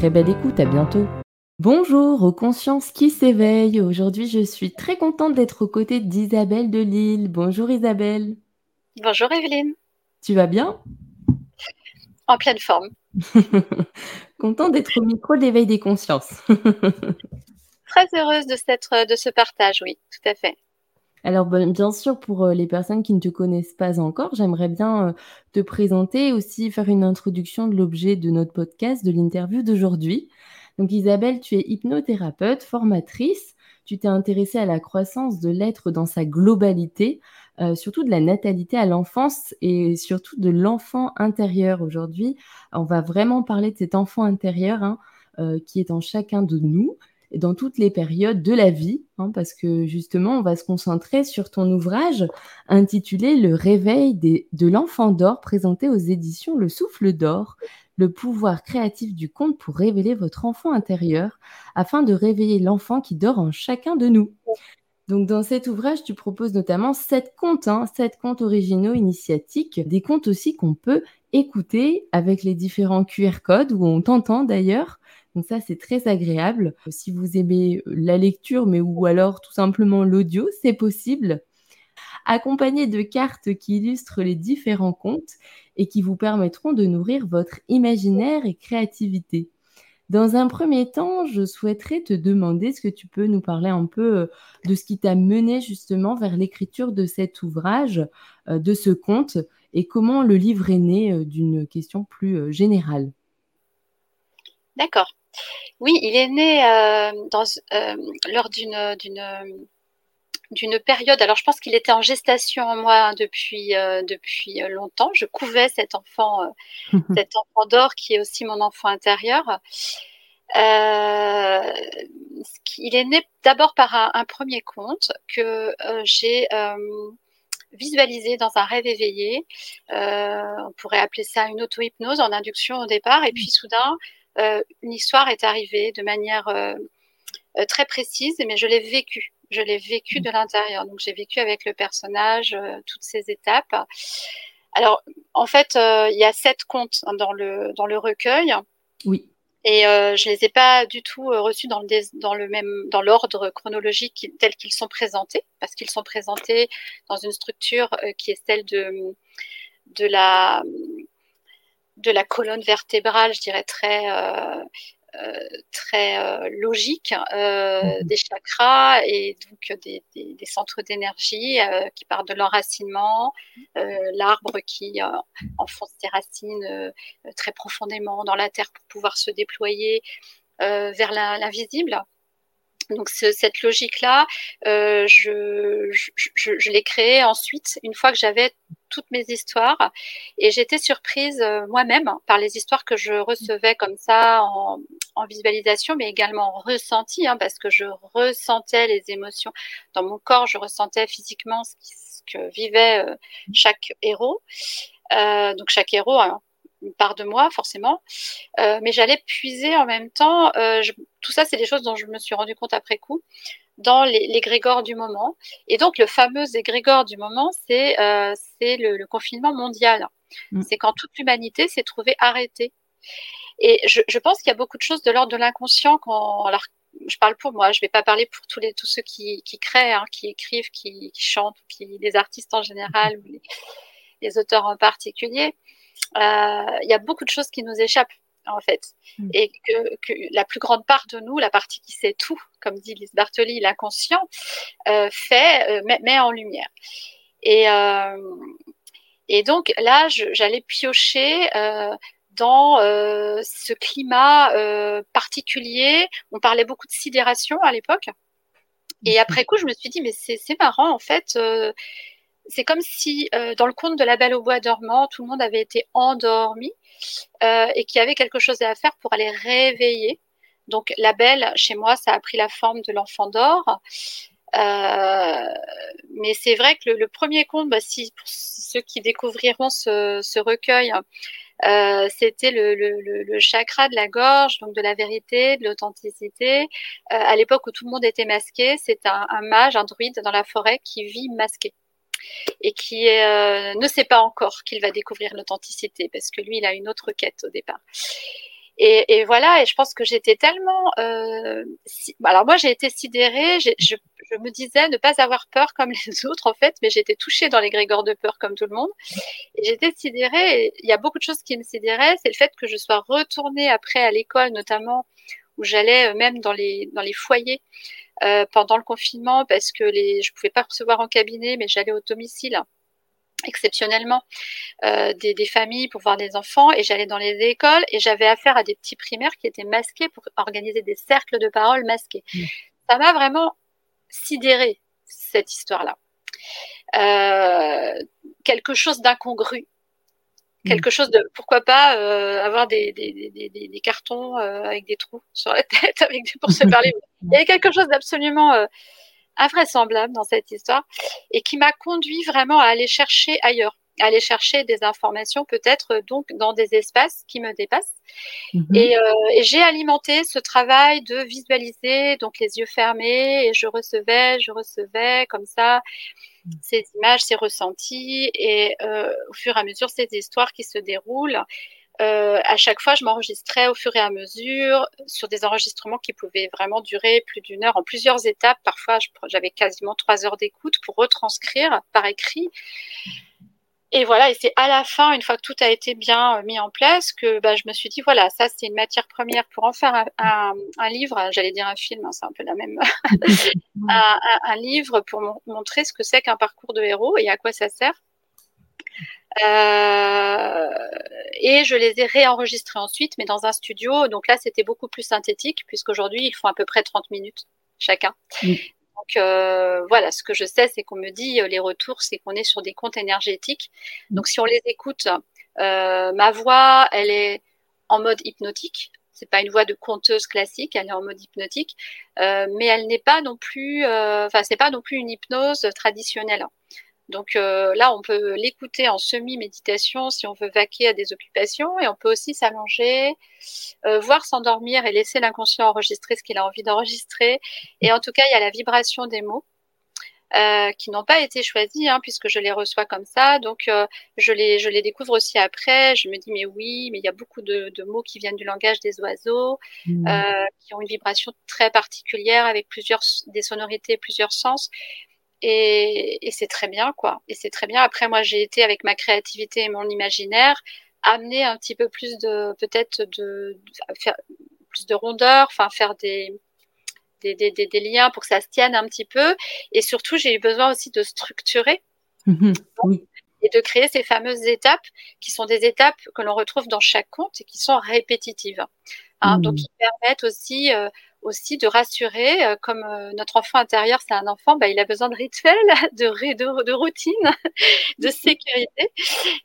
Très belle écoute, à bientôt. Bonjour aux consciences qui s'éveillent. Aujourd'hui, je suis très contente d'être aux côtés d'Isabelle de Lille. Bonjour Isabelle. Bonjour Evelyne. Tu vas bien? En pleine forme. Content d'être au micro d'éveil des consciences. Très heureuse de, cette, de ce partage, oui, tout à fait. Alors bien sûr, pour euh, les personnes qui ne te connaissent pas encore, j'aimerais bien euh, te présenter aussi faire une introduction de l'objet de notre podcast, de l'interview d'aujourd'hui. Donc Isabelle, tu es hypnothérapeute, formatrice. Tu t'es intéressée à la croissance de l'être dans sa globalité euh, surtout de la natalité à l'enfance et surtout de l'enfant intérieur. Aujourd'hui, on va vraiment parler de cet enfant intérieur hein, qui est en chacun de nous dans toutes les périodes de la vie, hein, parce que justement, on va se concentrer sur ton ouvrage intitulé Le réveil de l'enfant d'or, présenté aux éditions Le Souffle d'or, le pouvoir créatif du conte pour révéler votre enfant intérieur, afin de réveiller l'enfant qui dort en chacun de nous. Donc dans cet ouvrage, tu proposes notamment sept contes, hein, sept contes originaux initiatiques, des contes aussi qu'on peut écouter avec les différents QR codes où on t'entend d'ailleurs. Donc ça, c'est très agréable. Si vous aimez la lecture, mais ou alors tout simplement l'audio, c'est possible. Accompagné de cartes qui illustrent les différents contes et qui vous permettront de nourrir votre imaginaire et créativité. Dans un premier temps, je souhaiterais te demander, est-ce que tu peux nous parler un peu euh, de ce qui t'a mené justement vers l'écriture de cet ouvrage, euh, de ce conte, et comment le livre est né euh, d'une question plus générale D'accord. Oui, il est né lors d'une, d'une période. Alors, je pense qu'il était en gestation en moi depuis depuis longtemps. Je couvais cet enfant, cet enfant d'or qui est aussi mon enfant intérieur. Euh, il est né d'abord par un, premier conte que euh, j'ai euh, visualisé dans un rêve éveillé. on pourrait appeler ça une auto-hypnose en induction au départ. Et puis soudain, une histoire est arrivée de manière très précise, mais je l'ai vécue. Je l'ai vécu de l'intérieur. Donc j'ai vécu avec le personnage toutes ces étapes. Alors en fait, il y a sept contes dans le dans le recueil. Oui. Et euh, je les ai pas du tout euh, reçus dans le, dans le même dans l'ordre chronologique tel qu'ils sont présentés, parce qu'ils sont présentés dans une structure euh, qui est celle de de la de la colonne vertébrale, je dirais très euh, euh, très euh, logique euh, mhm. des chakras et donc des, des, des centres d'énergie qui partent de l'enracinement, l'arbre qui enfonce ses racines très profondément dans la terre pour pouvoir se déployer vers l'invisible. Donc cette logique-là, je, je, je, l'ai créée ensuite, une fois que j'avais toutes mes histoires. Et j'étais surprise euh, moi-même par les histoires que je recevais comme ça en, en visualisation, mais également ressenti, hein, parce que je ressentais les émotions dans mon corps, je ressentais physiquement ce, que vivait euh, chaque héros. Euh, donc chaque héros, hein, une part de moi forcément, mais j'allais puiser en même temps. Tout ça, c'est des choses dont je me suis rendu compte après coup dans les, les grégores du moment. Et donc le fameux égrégore du moment, c'est euh, le, le, confinement mondial. Mm. C'est quand toute l'humanité s'est trouvée arrêtée. Et je, je pense qu'il y a beaucoup de choses de l'ordre de l'inconscient. Alors, je parle pour moi, je ne vais pas parler pour tous, les, tous ceux qui, qui créent, hein, qui écrivent, qui, qui chantent, qui, les artistes en général, ou les, les auteurs en particulier. Euh, il y a beaucoup de choses qui nous échappent en fait. Mm. Et que, que, la plus grande part de nous, la partie qui sait tout, comme dit Lise Bartoli, l'inconscient, euh, fait, euh, met, met, en lumière. Et, euh, et donc là, j'allais piocher dans euh, ce climat euh, particulier. On parlait beaucoup de sidération à l'époque. Et mm. après coup, je me suis dit, mais c'est marrant, en fait. C'est comme si dans le conte de la Belle au bois dormant, tout le monde avait été endormi euh, et qu'il y avait quelque chose à faire pour aller réveiller. Donc la belle, chez moi, ça a pris la forme de l'enfant d'or. Euh, mais c'est vrai que le, premier conte, bah, si pour ceux qui découvriront ce, recueil, euh, c'était le, chakra de la gorge, donc de la vérité, de l'authenticité. Euh, à l'époque où tout le monde était masqué, c'est un, mage, un druide dans la forêt qui vit masqué et qui euh, ne sait pas encore qu'il va découvrir l'authenticité parce que lui, il a une autre quête au départ. Et, voilà, et je pense que j'étais tellement... Euh, si... alors moi, j'ai été sidérée, je, me disais ne pas avoir peur comme les autres, en fait, mais j'étais touchée dans les grégores de peur comme tout le monde. Et j'étais sidérée, et il y a beaucoup de choses qui me sidéraient, c'est le fait que je sois retournée après à l'école, notamment, où j'allais euh, même dans les foyers euh, pendant le confinement parce que les, je pouvais pas recevoir en cabinet, mais j'allais au domicile exceptionnellement euh, des, des, familles pour voir des enfants et j'allais dans les écoles et j'avais affaire à des petits primaires qui étaient masqués pour organiser des cercles de parole masqués. Mmh. Ça m'a vraiment sidéré cette histoire-là. Euh, quelque chose d'incongru. Quelque chose de pourquoi pas euh, avoir des, des, des, des cartons euh, avec des trous sur la tête avec des, pour se parler. Il y avait quelque chose d'absolument euh, invraisemblable dans cette histoire et qui m'a conduit vraiment à aller chercher ailleurs à aller chercher des informations peut-être donc dans des espaces qui me dépassent. Mmh. et, euh, et j'ai alimenté ce travail de visualiser donc les yeux fermés et je recevais je recevais comme ça ces images, ces ressentis et euh, au fur et à mesure ces histoires qui se déroulent. Euh, à chaque fois, je m'enregistrais au fur et à mesure sur des enregistrements qui pouvaient vraiment durer plus d'une heure en plusieurs étapes. Parfois, j'avais quasiment trois heures d'écoute pour retranscrire par écrit et voilà, et c'est à la fin, une fois que tout a été bien euh, mis en place, que bah, je me suis dit, voilà, ça c'est une matière première pour en faire un, un, un livre, j'allais dire un film, hein, c'est un peu la même, un, un, livre pour montrer ce que c'est qu'un parcours de héros et à quoi ça sert. Euh, et je les ai réenregistrés ensuite, mais dans un studio. Donc là, c'était beaucoup plus synthétique, puisqu'aujourd'hui, ils font à peu près 30 minutes chacun. Donc euh, voilà, ce que je sais, c'est qu'on me dit euh, les retours, c'est qu'on est sur des comptes énergétiques. Donc si on les écoute, euh, ma voix, elle est en mode hypnotique. C'est pas une voix de conteuse classique, elle est en mode hypnotique, mais elle n'est pas non plus, enfin c'est pas non plus une hypnose traditionnelle. Donc euh, là, on peut l'écouter en semi-méditation si on veut vaquer à des occupations et on peut aussi s'allonger, euh, voir s'endormir et laisser l'inconscient enregistrer ce qu'il a envie d'enregistrer. Et en tout cas, il y a la vibration des mots. Euh, qui n'ont pas été choisis hein, puisque je les reçois comme ça. Donc euh, je les je les découvre aussi après. Je me dis mais oui, mais il y a beaucoup de, de mots qui viennent du langage des oiseaux, mmh. euh, qui ont une vibration très particulière avec plusieurs des sonorités, plusieurs sens. Et, et c'est très bien, quoi. Et c'est très bien. Après, moi, j'ai été avec ma créativité et mon imaginaire amener un petit peu plus de, peut-être de, de, faire plus de rondeur, enfin faire des, des, des, des, liens pour que ça se tienne un petit peu. Et surtout, j'ai eu besoin aussi de structurer. Mmh, oui. Et de créer ces fameuses étapes qui sont des étapes que l'on retrouve dans chaque conte et qui sont répétitives. Hein, mmh. Donc, qui permettent aussi euh, aussi de rassurer, euh, comme euh, notre enfant intérieur, c'est un enfant, bah, il a besoin de rituels, de, de, de routine, de sécurité.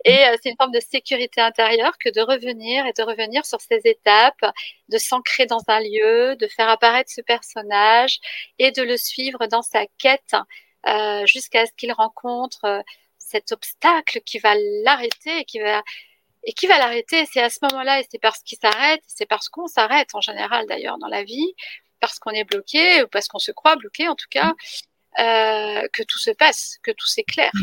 Et euh, c'est une forme de sécurité intérieure que de revenir et de revenir sur ces étapes, de s'ancrer dans un lieu, de faire apparaître ce personnage et de le suivre dans sa quête jusqu'à ce qu'il rencontre cet obstacle qui va l'arrêter et qui va et qui va l'arrêter? C'est à ce moment-là, et c'est parce qu'il s'arrête, c'est parce qu'on s'arrête en général d'ailleurs dans la vie, parce qu'on est bloqué ou parce qu'on se croit bloqué en tout cas, euh, que tout se passe, que tout s'éclaire.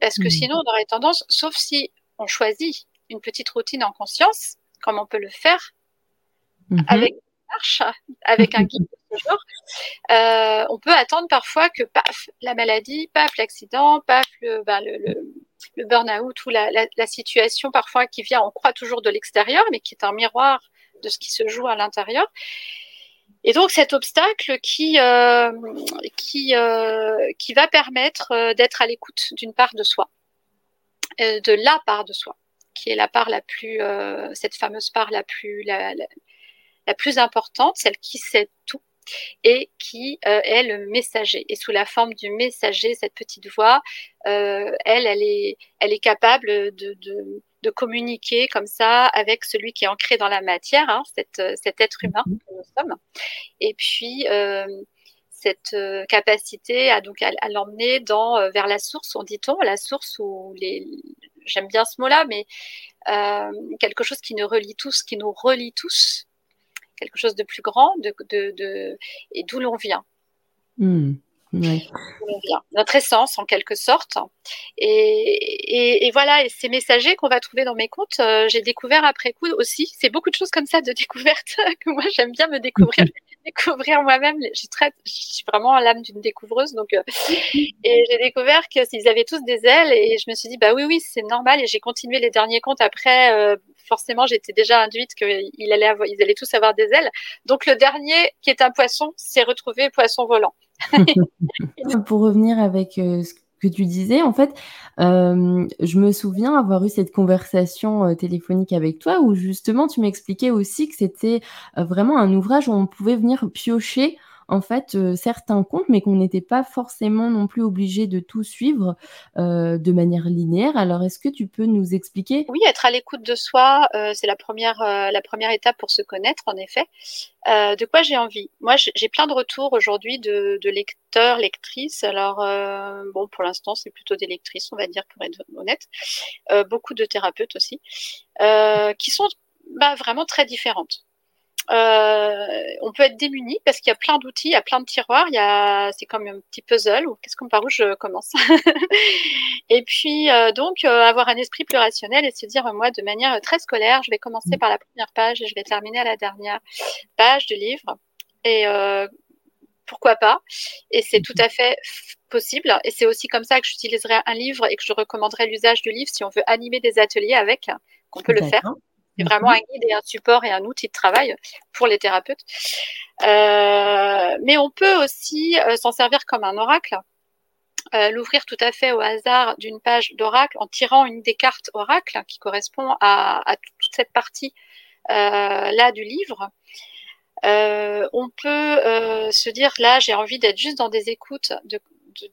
Parce que mm. sinon, on aurait tendance, sauf si on choisit une petite routine en conscience, comme on peut le faire mhm. avec une marche, avec un guide de ce genre, euh, on peut attendre parfois que paf, la maladie, paf, l'accident, paf, le, ben, le, le, burn-out ou la, la, situation parfois qui vient, on croit toujours de l'extérieur, mais qui est un miroir de ce qui se joue à l'intérieur. Et donc cet obstacle qui, euh, qui, euh, qui va permettre euh, d'être à l'écoute d'une part de soi, de la part de soi, qui est la part la plus, cette fameuse part la plus, la, la, plus importante, celle qui sait tout et qui est le messager. Et sous la forme du messager, cette petite voix, elle, elle est, elle est capable de, de, de communiquer comme ça avec celui qui est ancré dans la matière, hein, euh, cet être humain mhm. que nous sommes. Et puis euh, cette euh, capacité à donc à, l'emmener dans vers la source, on dit-on, la source où les j'aime bien ce mot-là, mais quelque chose qui nous relie tous, qui nous relie tous, quelque chose de plus grand, de, de, et d'où l'on vient. Hmm. Notre essence, en quelque sorte. Et, et, voilà, et ces messagers qu'on va trouver dans mes comptes, euh, j'ai découvert après coup aussi. C'est beaucoup de choses comme ça de découverte que moi j'aime bien me découvrir, découvrir moi-même. Très, je suis vraiment l'âme d'une découvreuse, donc euh, et j'ai découvert que s'ils avaient tous des ailes, et je me suis dit bah oui oui c'est normal. Et j'ai continué les derniers comptes après. Euh, forcément, j'étais déjà induite qu'ils allaient avoir, ils allaient tous avoir des ailes. Donc le dernier qui est un poisson s'est retrouvé poisson volant. Pour revenir avec euh, ce tu disais, en fait, euh, je me souviens avoir eu cette conversation euh, téléphonique avec toi où justement tu m'expliquais aussi que c'était vraiment un ouvrage où on pouvait venir piocher en fait euh, certains comptes, mais qu'on n'était pas forcément non plus obligé de tout suivre euh, de manière linéaire. Alors, est-ce que tu peux nous expliquer? Oui, être à l'écoute de soi, euh, c'est la première, la première étape pour se connaître, en effet. de quoi j'ai envie? Moi, j'ai plein de retours aujourd'hui de, lecteurs, lectrices. Alors, bon, pour l'instant, c'est plutôt des lectrices, on va dire, pour être honnête. beaucoup de thérapeutes aussi, qui sont bah, vraiment très différentes. Euh, on peut être démuni parce qu'il y a plein d'outils, il y a plein de tiroirs, il y a, c'est comme un petit puzzle. Ou qu'est-ce qu'on par où je commence Et puis euh, donc euh, avoir un esprit plus rationnel et se dire moi de manière très scolaire, je vais commencer mm. par la première page et je vais terminer à la dernière page du livre. Et pourquoi pas? Et c'est tout à fait possible. Et c'est aussi comme ça que j'utiliserai un livre et que je recommanderai l'usage du livre si on veut animer des ateliers avec, qu'on peut le faire. C'est vraiment un guide et un support et un outil de travail pour les thérapeutes. Euh, mais on peut aussi euh, s'en servir comme un oracle. Euh, l'ouvrir tout à fait au hasard d'une page d'oracle en tirant une des cartes oracle qui correspond à, toute cette partie là du livre. on peut se dire là j'ai envie d'être juste dans des écoutes, de,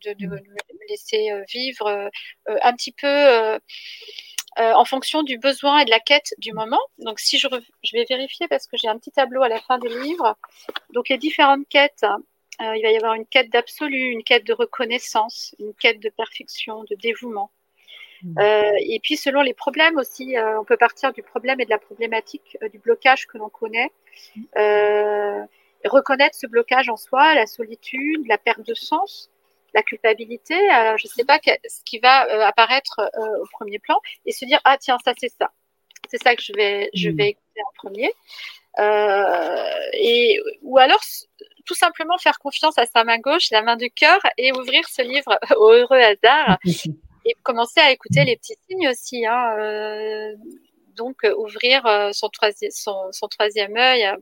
de me laisser vivre un petit peu euh, en fonction du besoin et de la quête du moment. Donc, si je, je vais vérifier parce que j'ai un petit tableau à la fin du livre. Donc, les différentes quêtes, euh, il va y avoir une quête d'absolu, une quête de reconnaissance, une quête de perfection, de dévouement. Mmh. Euh, et puis, selon les problèmes aussi, on peut partir du problème et de la problématique, du blocage que l'on connaît. reconnaître ce blocage en soi, la solitude, la perte de sens, la culpabilité, euh, je ne sais pas ce qui va euh, apparaître euh, au premier plan et se dire ah tiens ça c'est ça, c'est ça que je vais je hmm. vais écouter en premier. et ou alors tout simplement faire confiance à sa main gauche, la main du cœur et ouvrir ce livre au heureux hasard et commencer à écouter les petits signes aussi. Hein, donc ouvrir son, troisième, son, son troisième œil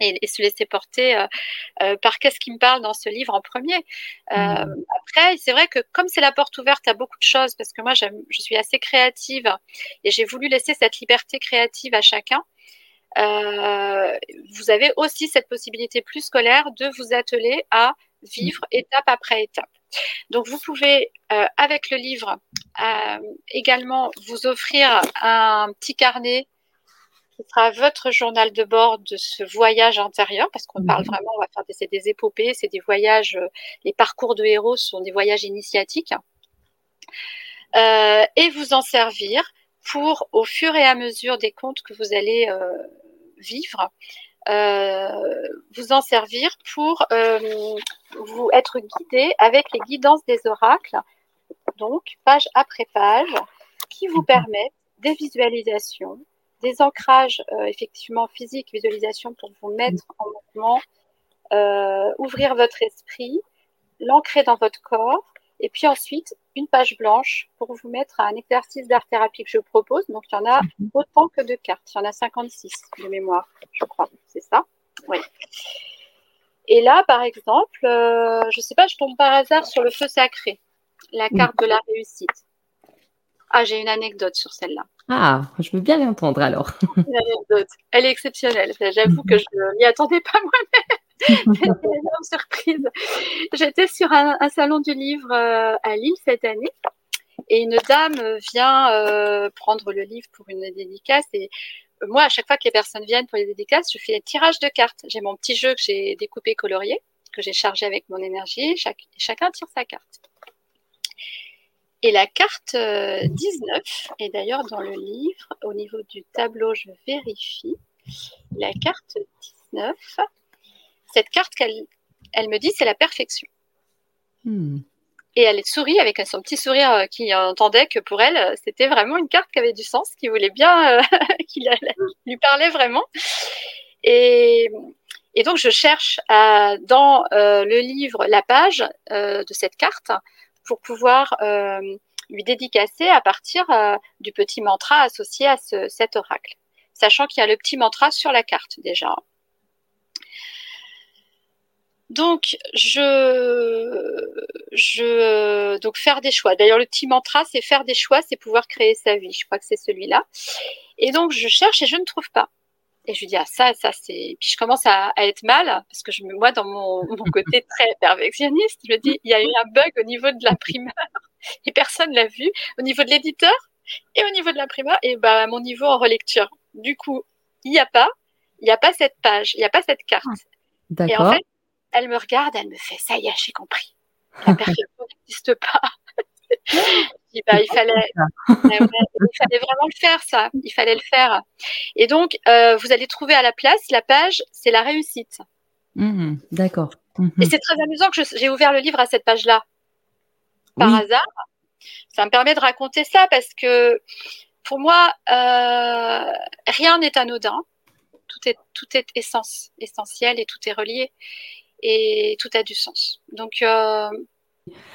et, se laisser porter euh, euh, par qu'est-ce qui me parle dans ce livre en premier. Euh, mmh. Après, c'est vrai que comme c'est la porte ouverte à beaucoup de choses, parce que moi je suis assez créative et j'ai voulu laisser cette liberté créative à chacun. vous avez aussi cette possibilité plus scolaire de vous atteler à vivre mmh. étape après étape. Donc vous pouvez, avec le livre, également vous offrir un petit carnet ce sera votre journal de bord de ce voyage intérieur, parce qu'on parle mhm. vraiment, on va faire des, des épopées, c'est des voyages, euh, les parcours de héros sont des voyages initiatiques, euh, et vous en servir pour, au fur et à mesure des contes que vous allez euh, vivre, vous en servir pour vous être guidé avec les guidances des oracles, donc page après page, qui vous mhm. permettent des visualisations, des ancrages effectivement physiques, visualisation pour vous mettre en mouvement, ouvrir votre esprit, l'ancrer dans votre corps, et puis ensuite une page blanche pour vous mettre à un exercice d'art-thérapie que je propose. Donc il y en a mhm. autant que de cartes. Il y en a 56 de mémoire, je crois. C'est ça? Oui. Et là, par exemple, euh, je ne sais pas, je tombe par hasard sur le feu sacré, la carte de la réussite. Ah, j'ai une anecdote sur celle-là. Ah, je veux bien l'entendre alors. Une anecdote. Elle est exceptionnelle. J'avoue que je ne m'y attendais pas moi-même. C'était une énorme surprise. J'étais sur un, salon du livre euh, à Lille cette année et une dame vient euh, prendre le livre pour une dédicace et moi, à chaque fois que les personnes viennent pour les dédicaces, je fais un tirage de cartes. J'ai mon petit jeu que j'ai découpé, colorié, que j'ai chargé avec mon énergie. chacun tire sa carte. Et la carte 19 euh, et d'ailleurs dans le livre, au niveau du tableau, je vérifie, la carte 19, cette carte qu'elle elle me dit, c'est la perfection. Hmm. Et elle sourit avec son petit sourire euh, qui entendait que pour elle, euh, c'était vraiment une carte qui avait du sens, qui voulait bien, euh, qui lui parlait vraiment. Et, donc, je cherche dans le livre la page de cette carte pour pouvoir lui dédicacer à partir du petit mantra associé à cet oracle, sachant qu'il y a le petit mantra sur la carte déjà. Donc, je, je, donc faire des choix. D'ailleurs, le petit mantra, c'est faire des choix, c'est pouvoir créer sa vie. Je crois que c'est celui-là. Et donc, je cherche et je ne trouve pas. Et je lui dis, ah, ça, ça, c'est. Puis je commence à, être mal, parce que je, moi, dans mon, mon côté très perfectionniste, je me dis, il y a eu un bug au niveau de l'imprimeur et personne l'a vu. Au niveau de l'éditeur et au niveau de l'imprimeur, et bah, à mon niveau en relecture. Du coup, il n'y a pas, il n'y a pas cette page, il n'y a pas cette carte. D'accord. Et en fait, elle me regarde, elle me fait ça y est, j'ai compris. La perfection n'existe pas. Bah, il, fallait, il fallait vraiment le faire, ça. Il fallait le faire. Et donc, euh, vous allez trouver à la place, la page, c'est la réussite. Mmh, d'accord. Mmh. Et c'est très amusant que j'ai ouvert le livre à cette page-là. Par hasard. Ça me permet de raconter ça parce que pour moi, euh, rien n'est anodin. Tout est, tout est essence, essentiel et tout est relié et tout a du sens. Donc euh,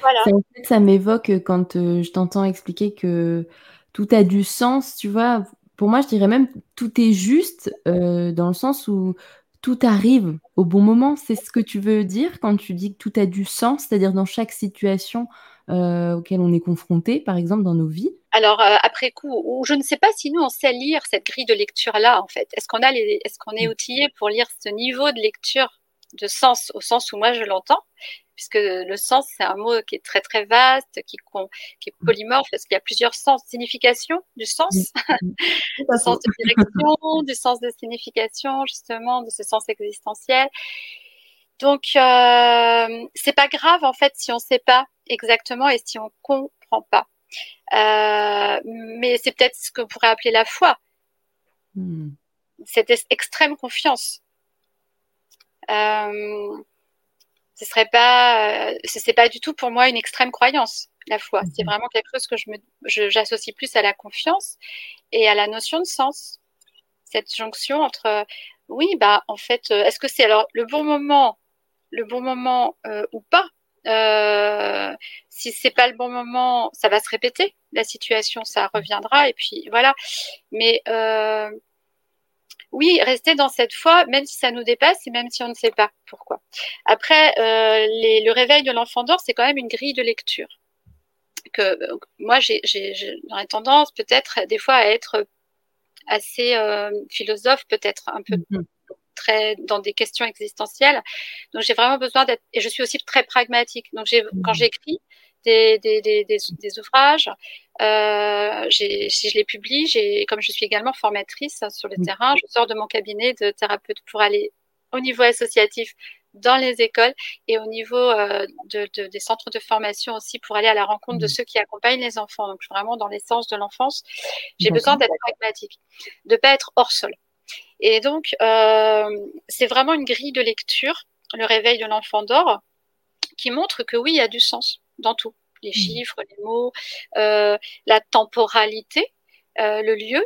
voilà. Ça, m'évoque quand euh, je t'entends expliquer que tout a du sens, tu vois. Pour moi, je dirais même tout est juste euh, dans le sens où tout arrive au bon moment. C'est ce que tu veux dire quand tu dis que tout a du sens, c'est-à-dire dans chaque situation auquel on est confronté, par exemple dans nos vies? Alors après coup, ou je ne sais pas si nous on sait lire cette grille de lecture là en fait. Est-ce qu'on a les, est-ce qu'on est mm. outillé pour lire ce niveau de lecture de sens au sens où moi je l'entends, puisque le sens c'est un mot qui est très très vaste, qui, qui est polymorphe, parce qu'il y a plusieurs sens, signification du sens, du sens de direction, du sens de signification justement, de ce sens existentiel. Donc euh, c'est pas grave en fait si on sait pas exactement et si on comprend pas. Euh, mais c'est peut-être ce qu'on pourrait appeler la foi. Hmm. Cette extrême confiance euh, ce serait pas, euh, c'est pas du tout pour moi une extrême croyance la foi. C'est mhm. vraiment quelque chose que je me, j'associe plus à la confiance et à la notion de sens. Cette jonction entre, oui, bah en fait, euh, est-ce que c'est alors le bon moment, le bon moment ou pas? Euh, si c'est pas le bon moment, ça va se répéter. La situation, ça reviendra et puis voilà. Mais euh, oui, rester dans cette foi, même si ça nous dépasse et même si on ne sait pas pourquoi. Après, euh, le réveil de l'enfant d'or, c'est quand même une grille de lecture. Que moi, j'ai tendance peut-être des fois à être assez euh, philosophe, peut-être un peu mm-hmm. très dans des questions existentielles. Donc j'ai vraiment besoin d'être et je suis aussi très pragmatique. Donc j'ai quand mm-hmm. j'écris, des, des, des, des ouvrages. Euh, si je les publie, comme je suis également formatrice sur le terrain, je sors de mon cabinet de thérapeute pour aller au niveau associatif dans les écoles et au niveau euh, de, de, des centres de formation aussi pour aller à la rencontre de ceux qui accompagnent les enfants. Donc vraiment dans l'essence de l'enfance, j'ai besoin d'être pragmatique, de pas être hors sol. Et donc euh, c'est vraiment une grille de lecture, le réveil de l'enfant d'or, qui montre que oui, il y a du sens dans tout. Les mmh. chiffres, les mots, euh, la temporalité. le lieu,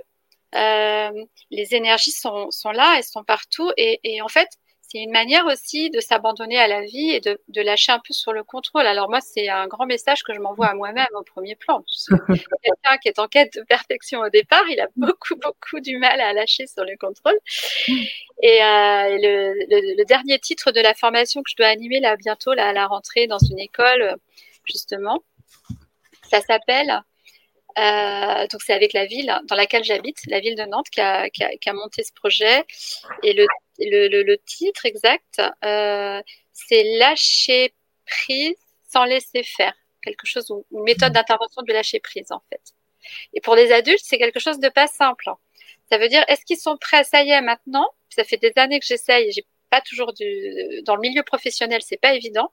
les énergies sont, sont, là, elles sont partout. Et, et en fait, c'est une manière aussi de s'abandonner à la vie et de, de, lâcher un peu sur le contrôle. Alors moi, c'est un grand message que je m'envoie à moi-même au premier plan. Quelqu'un qui est en quête de perfection au départ, il a beaucoup, beaucoup du mal à lâcher sur le contrôle. Et, euh, le, le, le, dernier titre de la formation que je dois animer là bientôt, là, à la rentrée dans une école, justement, ça s'appelle euh, donc c'est avec la ville dans laquelle j'habite, la ville de Nantes, qui a, qui a, qui a monté ce projet. Et le, le, le, titre exact, euh, c'est lâcher prise sans laisser faire. Quelque chose, une méthode mmh. d'intervention de lâcher prise en fait. Et pour les adultes, c'est quelque chose de pas simple. Ça veut dire, est-ce qu'ils sont prêts? Ça y est, maintenant. Ça fait des années que j'essaye. J'ai pas toujours du dans le milieu professionnel, c'est pas évident.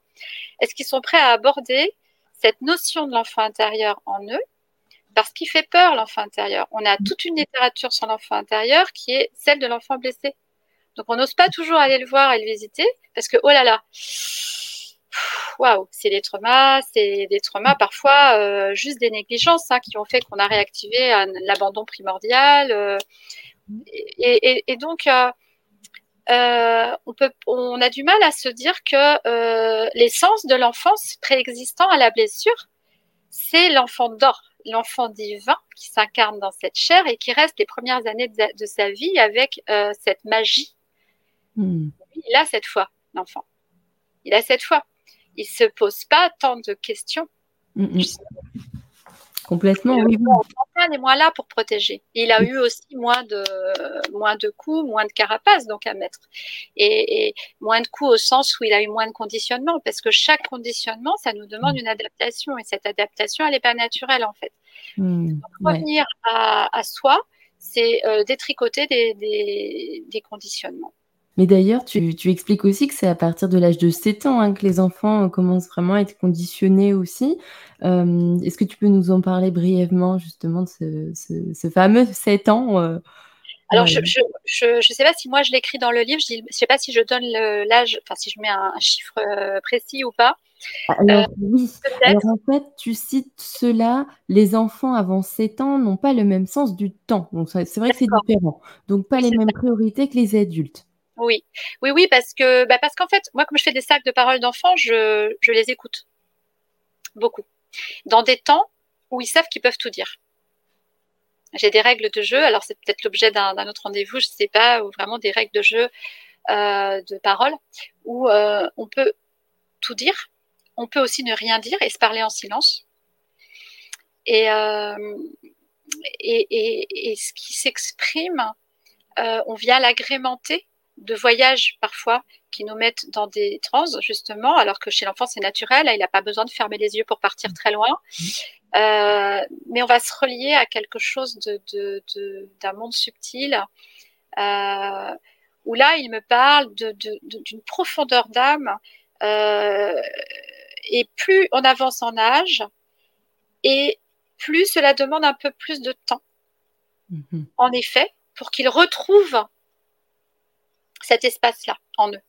Est-ce qu'ils sont prêts à aborder cette notion de l'enfant intérieur en eux parce qu'il fait peur l'enfant intérieur. On a toute une littérature sur l'enfant intérieur qui est celle de l'enfant blessé. Donc on n'ose pas toujours aller le voir et le visiter parce que oh là là, waouh, c'est des traumas, c'est des traumas parfois euh, juste des négligences hein, qui ont fait qu'on a réactivé l'abandon primordial. Euh, et, donc euh, euh, on, peut, on a du mal à se dire que euh, l'essence de l'enfance préexistant à la blessure, c'est l'enfant d'or l'enfant divin qui s'incarne dans cette chair et qui reste les premières années de, sa vie avec euh, cette magie. Hmm. Il a cette foi, l'enfant. Il a cette foi. Il se pose pas tant de questions. Hmm, hmm. Complètement, oui. Il est moins là pour protéger. il a eu aussi moins de, moins de coups, moins de carapace donc à mettre. Et, moins de coups au sens où il a eu moins de conditionnement, parce que chaque conditionnement, ça nous demande une adaptation. Et cette adaptation, elle n'est pas naturelle en fait. Mmh, revenir à, soi, c'est euh, détricoter des, des conditionnements. Mais d'ailleurs, tu, tu, expliques aussi que c'est à partir de l'âge de 7 ans hein, que les enfants euh, commencent vraiment à être conditionnés aussi. Euh, Est-ce que tu peux nous en parler brièvement justement de ce, ce, ce fameux 7 ans euh, alors, je ne sais pas si moi je l'écris dans le livre, je ne sais pas si je donne l'âge, enfin si je mets un, chiffre précis ou pas. Alors, oui. Alors, en fait, tu cites cela, les enfants avant 7 ans n'ont pas le même sens du temps. Donc, c'est vrai que c'est différent. Donc, pas les mêmes priorités que les adultes. Oui, oui, oui, parce que bah parce qu'en fait, moi, comme je fais des sacs de paroles d'enfants, je, les écoute beaucoup. Dans des temps où ils savent qu'ils peuvent tout dire. J'ai des règles de jeu, alors c'est peut-être l'objet d'un autre rendez-vous, je ne sais pas, ou vraiment des règles de jeu euh, de parole, où euh, on peut tout dire, on peut aussi ne rien dire et se parler en silence. Et, euh, ce qui s'exprime, on vient l'agrémenter de voyages parfois qui nous mettent dans des trans justement, alors que chez l'enfant c'est naturel, il n'a pas besoin de fermer les yeux pour partir très loin. Euh, mais on va se relier à quelque chose de, de, de, d'un monde subtil euh, où là il me parle d'une profondeur d'âme euh, et plus on avance en âge et plus cela demande un peu plus de temps. Mm-hmm. En effet, pour qu'ils retrouvent cet espace-là en eux.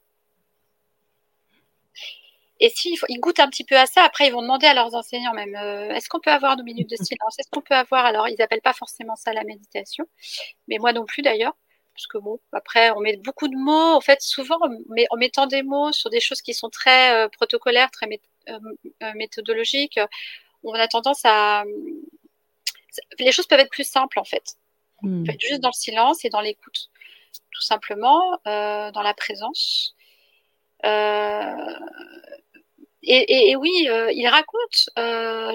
Et s'ils ils goûtent un petit peu à ça, après ils vont demander à leurs enseignants même euh, est-ce qu'on peut avoir nos minutes de silence? Est-ce qu'on peut avoir Alors ils n'appellent pas forcément ça la méditation, mais moi non plus d'ailleurs, parce que bon, après on met beaucoup de mots. En fait, souvent mais en mettant des mots sur des choses qui sont très euh, protocolaires, très euh, méthodologiques, on a tendance à les choses peuvent être plus simples en fait. Hmm. juste dans le silence et dans l'écoute tout simplement, euh, dans la présence. Euh, et, oui, euh, il raconte,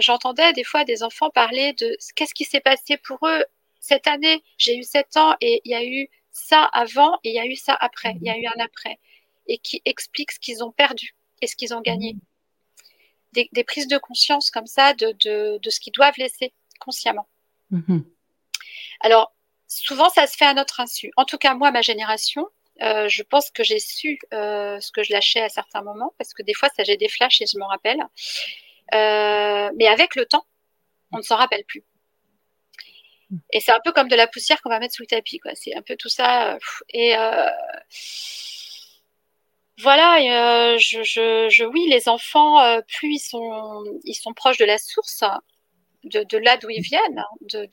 j'entendais des fois des enfants parler de qu'est-ce qui s'est passé pour eux cette année. J'ai eu 7 ans et il y a eu ça avant et il y a eu ça après. Il y a eu un après. Et qui explique ce qu'ils ont perdu et ce qu'ils ont gagné. Des, prises de conscience comme ça de, de, ce qu'ils doivent laisser consciemment. Mm-hmm. Alors, souvent, ça se fait à notre insu. En tout cas, moi, ma génération, euh, je pense que j'ai su euh, ce que je lâchais à certains moments, parce que des fois, ça j'ai des flashs et je m'en rappelle. Euh, mais avec le temps, on ne s'en rappelle plus. Et c'est un peu comme de la poussière qu'on va mettre sous le tapis. C'est un peu tout ça. Et voilà, je, je, oui, les enfants, plus ils sont proches de la source, de, là d'où ils viennent, hein, de,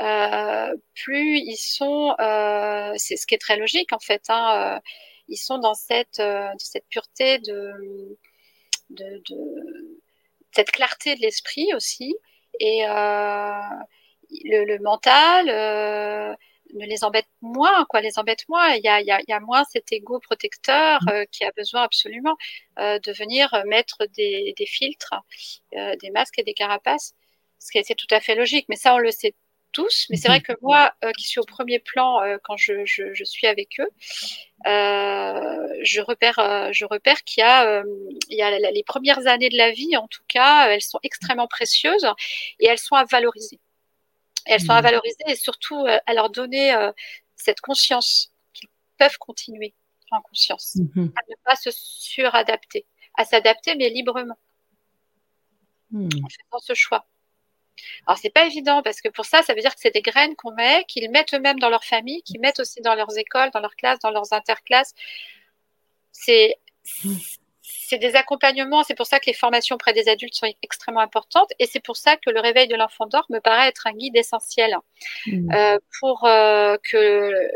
euh, plus ils sont, euh, c'est ce qui est très logique en fait, hein, ils sont dans cette, cette pureté de, de, cette clarté de l'esprit aussi, et le, mental ne les embête moins, quoi, les embête moins. Il y a, il y a, moins cet ego protecteur mm. euh, qui a besoin absolument euh, de venir mettre des, des filtres, euh, des masques et des carapaces, ce qui est tout à fait logique. Mais ça, on le sait tous. Mais c'est vrai que moi, qui suis au premier plan quand je, je, je, suis avec eux, je repère, je repère qu'il y a, il y a les premières années de la vie, en tout cas, elles sont extrêmement précieuses et elles sont à valoriser elles sont à mmh. valoriser et surtout euh, à leur donner euh, cette conscience qu'ils peuvent continuer en conscience, mmh. à ne pas se suradapter, à s'adapter mais librement mmh. en faisant ce choix. Alors c'est pas évident parce que pour ça, ça veut dire que c'est des graines qu'on met, qu'ils mettent eux-mêmes dans leur famille, qu'ils mettent aussi dans leurs écoles, dans leurs classes, dans leurs interclasses. C'est c'est des accompagnements, c'est pour ça que les formations auprès des adultes sont extrêmement importantes et c'est pour ça que le réveil de l'enfant d'or me paraît être un guide essentiel mmh. euh, pour euh, que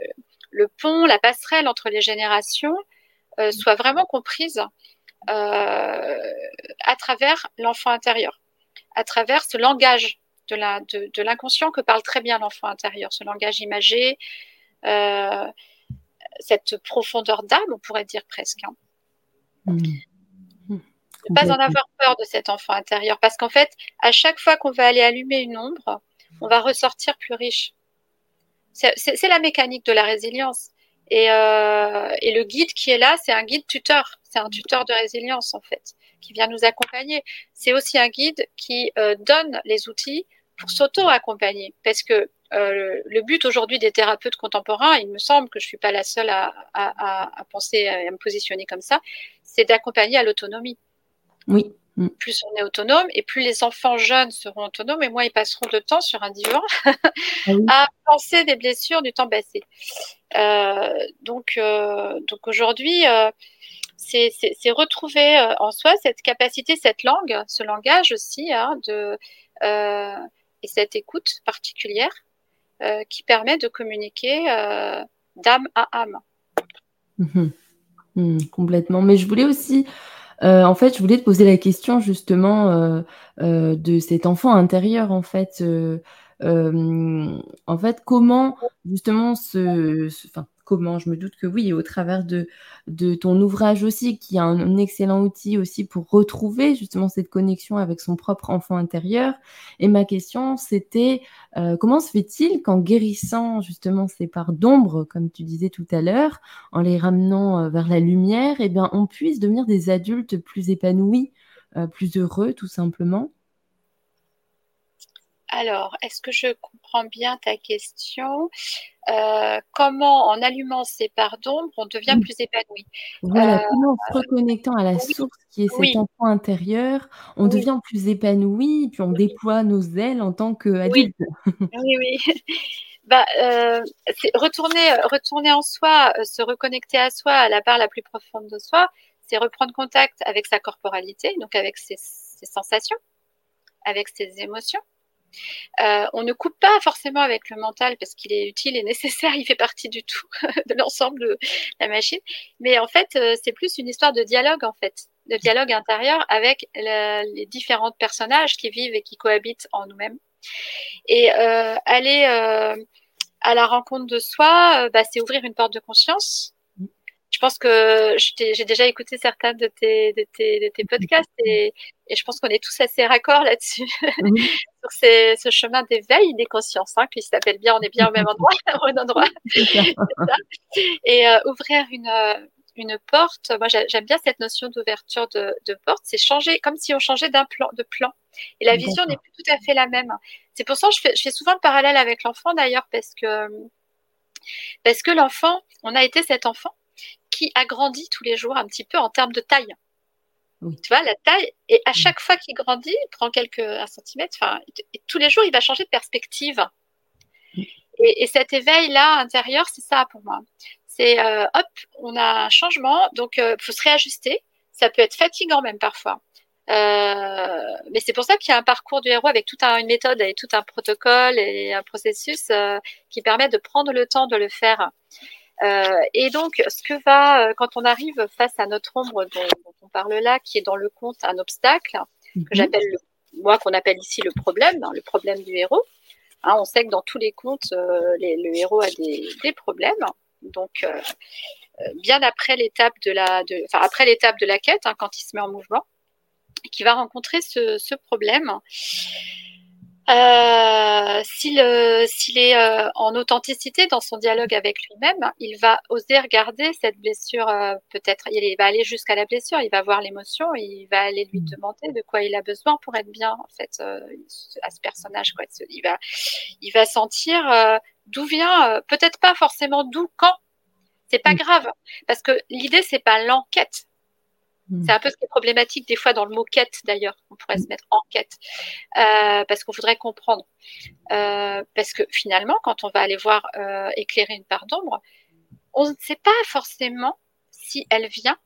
le pont, la passerelle entre les générations euh, soit vraiment comprise à travers l'enfant intérieur, à travers ce langage de l'inconscient que parle très bien l'enfant intérieur, ce langage imagé, cette profondeur d'âme, on pourrait dire presque. Hein. Mmh ne pas en avoir peur de cet enfant intérieur. Parce qu'en fait, à chaque fois qu'on va aller allumer une ombre, on va ressortir plus riche. C'est la mécanique de la résilience. Et, euh, et, le guide qui est là, c'est un guide tuteur. C'est un tuteur de résilience, en fait, qui vient nous accompagner. C'est aussi un guide qui euh, donne les outils pour s'auto-accompagner. Parce que euh, le but aujourd'hui des thérapeutes contemporains, il me semble que je suis pas la seule à, à, à penser, à me positionner comme ça, c'est d'accompagner à l'autonomie. Oui. Mm. Plus on est autonome et plus les enfants jeunes seront autonomes et moins ils passeront de temps sur un divan ah à penser des blessures du temps passé. Euh, donc, euh, donc aujourd'hui, c'est retrouver en soi cette capacité, cette langue, ce langage aussi, hein, de, et cette écoute particulière qui permet de communiquer d'âme à âme. Mm-hmm. Mm, complètement. Mais je voulais aussi euh, en fait, je voulais te poser la question justement euh, euh, de cet enfant intérieur, en fait. en fait, comment justement ce, enfin, comment Je me doute que oui, au travers de, de ton ouvrage aussi, qui est un, excellent outil aussi pour retrouver justement cette connexion avec son propre enfant intérieur. Et ma question, c'était euh, comment se fait-il qu'en guérissant justement ces parts d'ombre, comme tu disais tout à l'heure, en les ramenant euh, vers la lumière, eh bien, on puisse devenir des adultes plus épanouis, euh, plus heureux, tout simplement? Alors, est-ce que je comprends bien ta question? Euh, Comment, en allumant ces parts d'ombre, on devient plus épanoui? Voilà, euh, comment en se reconnectant à la source qui est cet enfant intérieur, on devient plus épanoui, puis on déploie nos ailes en tant qu'adulte. Oui, oui. Bah, euh, retourner, retourner en soi, se reconnecter à soi, à la part la plus profonde de soi, c'est reprendre contact avec sa corporalité, donc avec ses sensations, avec ses émotions euh, on ne coupe pas forcément avec le mental parce qu'il est utile et nécessaire, il fait partie du tout de l'ensemble de la machine. Mais en fait, euh, c'est plus une histoire de dialogue en fait, de dialogue intérieur avec les différents personnages qui vivent et qui cohabitent en nous-mêmes. Et euh, aller à la rencontre de soi, bah, c'est ouvrir une porte de conscience je pense que j'ai déjà écouté certains de tes, de tes, de tes podcasts et, et, je pense qu'on est tous assez raccords là-dessus, sur ce chemin d'éveil des consciences, hein, qui s'appelle bien, on est bien au même endroit, au même endroit. et euh, ouvrir une, une porte, moi j'aime bien cette notion d'ouverture de, de, porte, c'est changer, comme si on changeait d'un plan, de plan. Et la vision n'est plus tout à fait la même. C'est pour ça que je fais, je fais souvent le parallèle avec l'enfant d'ailleurs, parce que, parce que l'enfant, on a été cet enfant qui agrandit tous les jours un petit peu en termes de taille. Tu vois, la taille, et à chaque fois qu'il grandit, il prend quelques un centimètre, enfin, tous les jours, il va changer de perspective. Et, cet éveil-là intérieur, c'est ça pour moi. C'est euh, hop, on a un changement, donc il euh, faut se réajuster. Ça peut être fatigant même parfois. mais c'est pour ça qu'il y a un parcours du héros avec toute une méthode et tout un protocole et un processus qui permet de prendre le temps de le faire. Et donc, ce que va, quand on arrive face à notre ombre dont, on parle là, qui est dans le compte un obstacle, que mhm. j'appelle moi qu'on appelle ici le problème, hein, le problème du héros. Hein, on sait que dans tous les contes, le héros a des, des problèmes. Donc, euh, euh, bien après l'étape de la, enfin après l'étape de la quête, hein, quand il se met en mouvement, qui va rencontrer ce, problème. Euh, s'il est en authenticité dans son dialogue avec lui-même, il va oser regarder cette blessure. Peut-être, il va aller jusqu'à la blessure. Il va voir l'émotion. Il va aller lui demander de quoi il a besoin pour être bien. En fait, à ce personnage, quoi. Il va, il va sentir d'où vient, peut-être pas forcément d'où, quand, c'est pas mm. grave, parce que l'idée c'est pas l'enquête. Mm. C'est un peu ce qui est problématique des fois dans le mot quête d'ailleurs. On pourrait se mm. mettre enquête euh, parce qu'on voudrait comprendre. Euh, parce que finalement, quand on va aller voir euh, éclairer une part d'ombre, on ne sait pas forcément si elle vient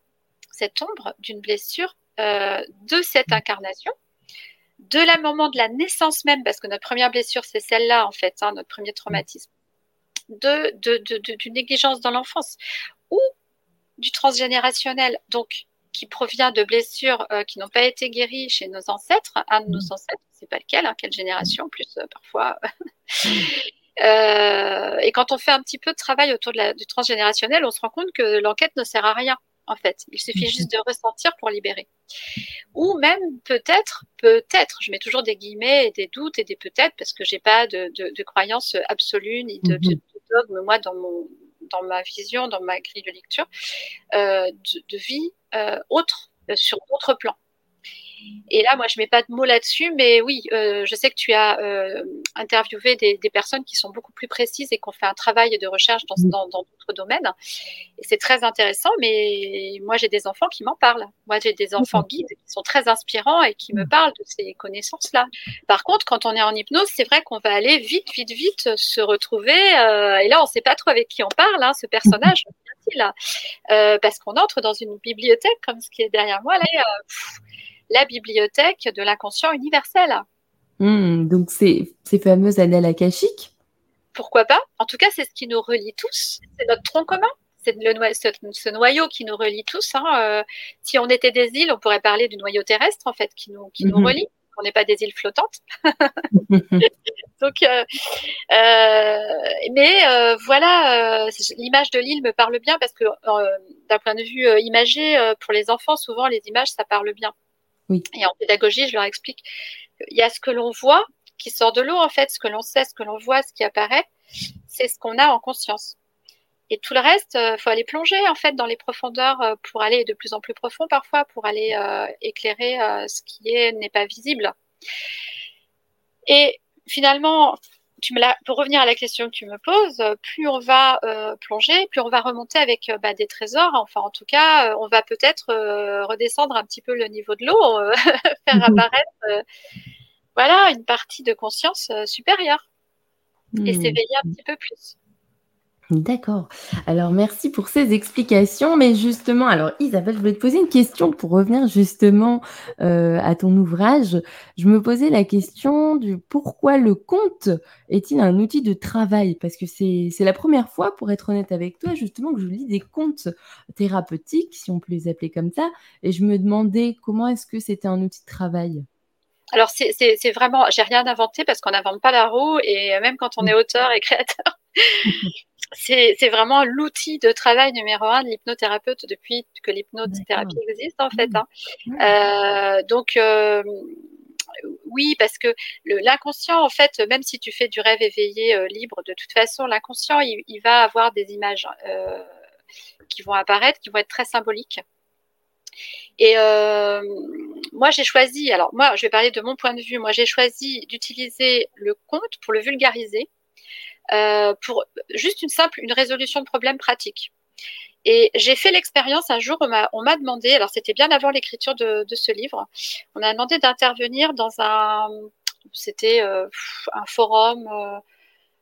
cette ombre d'une blessure de cette incarnation, de la moment de la naissance même, parce que notre première blessure c'est celle-là en fait, hein, notre premier traumatisme de, d'une négligence dans l'enfance ou du transgénérationnel, donc qui provient de blessures euh, qui n'ont pas été guéries chez nos ancêtres, un de nos mmh. ancêtres, c'est pas lequel, hein, quelle génération, plus euh, parfois. Euh, et quand on fait un petit peu de travail autour de la, du transgénérationnel, on se rend compte que l'enquête ne sert à rien en fait. Il suffit mmh. juste de ressentir pour libérer. Ou même peut-être, peut-être, je mets toujours des guillemets et des doutes et des peut-être parce que j'ai pas de, de, de croyance absolue ni de, mmh dogme, moi, dans, mon, dans ma vision, dans ma grille de lecture, euh, de, vie autre, euh, sur d'autres plans. Et là, moi, je mets pas de mots là-dessus, mais oui, euh, je sais que tu as euh, interviewé des, des, personnes qui sont beaucoup plus précises et qui ont fait un travail de recherche dans, dans, dans d'autres domaines. Et c'est très intéressant, mais moi, j'ai des enfants qui m'en parlent. Moi, j'ai des enfants guides qui sont très inspirants et qui me parlent de ces connaissances-là. Par contre, quand on est en hypnose, c'est vrai qu'on va aller vite, vite, vite se retrouver. Euh, et là, on sait pas trop avec qui on parle, hein, ce personnage. Là, euh, parce qu'on entre dans une bibliothèque comme ce qui est derrière moi là. Pff, la bibliothèque de l'inconscient universel. Hmm, donc ces, ces fameuses annales akashiques? Pourquoi pas? En tout cas, c'est ce qui nous relie tous. C'est notre tronc commun. C'est ce, noyau qui nous relie tous. Hein. Euh, si on était des îles, on pourrait parler du noyau terrestre, en fait, qui nous, qui nous mhm. relie. On n'est pas des îles flottantes. Donc, euh, euh, mais voilà, l'image de l'île me parle bien parce que d'un point de vue imagé, pour les enfants, souvent les images, ça parle bien. Et en pédagogie, je leur explique il y a ce que l'on voit qui sort de l'eau, en fait, ce que l'on sait, ce que l'on voit, ce qui apparaît, c'est ce qu'on a en conscience. Et tout le reste, il euh, faut aller plonger en fait dans les profondeurs euh, pour aller de plus en plus profond parfois, pour aller euh, éclairer ce qui est n'est pas visible. Et finalement, pour revenir à la question que tu me poses, plus on va euh, plonger, plus on va remonter avec euh, bah, des trésors. Enfin, en tout cas, euh, on va peut-être redescendre un petit peu le niveau de l'eau, faire mmh apparaître, voilà, une partie de conscience supérieure et mmh. s'éveiller un petit peu plus. D'accord. Alors merci pour ces explications. Mais justement, alors Isabelle, je voulais te poser une question pour revenir justement euh, à ton ouvrage. Je me posais la question du pourquoi le conte est-il un outil de travail? Parce que c'est la première fois, pour être honnête avec toi, justement, que je lis des contes thérapeutiques, si on peut les appeler comme ça. Et je me demandais comment est-ce que c'était un outil de travail? Alors c'est vraiment, j'ai rien inventé parce qu'on n'invente pas la roue et même quand on est auteur et créateur, c'est vraiment l'outil de travail numéro un de l'hypnothérapeute depuis que l'hypnothérapie existe en fait. Hein. Euh, donc euh, oui, parce que l'inconscient, en fait, même si tu fais du rêve éveillé euh, libre, de toute façon, l'inconscient, il, il, va avoir des images qui vont apparaître, qui vont être très symboliques. Et euh, moi, j'ai choisi, alors moi, je vais parler de mon point de vue, moi, j'ai choisi d'utiliser le conte pour le vulgariser euh, pour juste une simple résolution de problème pratique. Et j'ai fait l'expérience un jour, on m'a demandé, alors c'était bien avant l'écriture de, ce livre, on a demandé d'intervenir dans un, c'était euh, un forum, euh,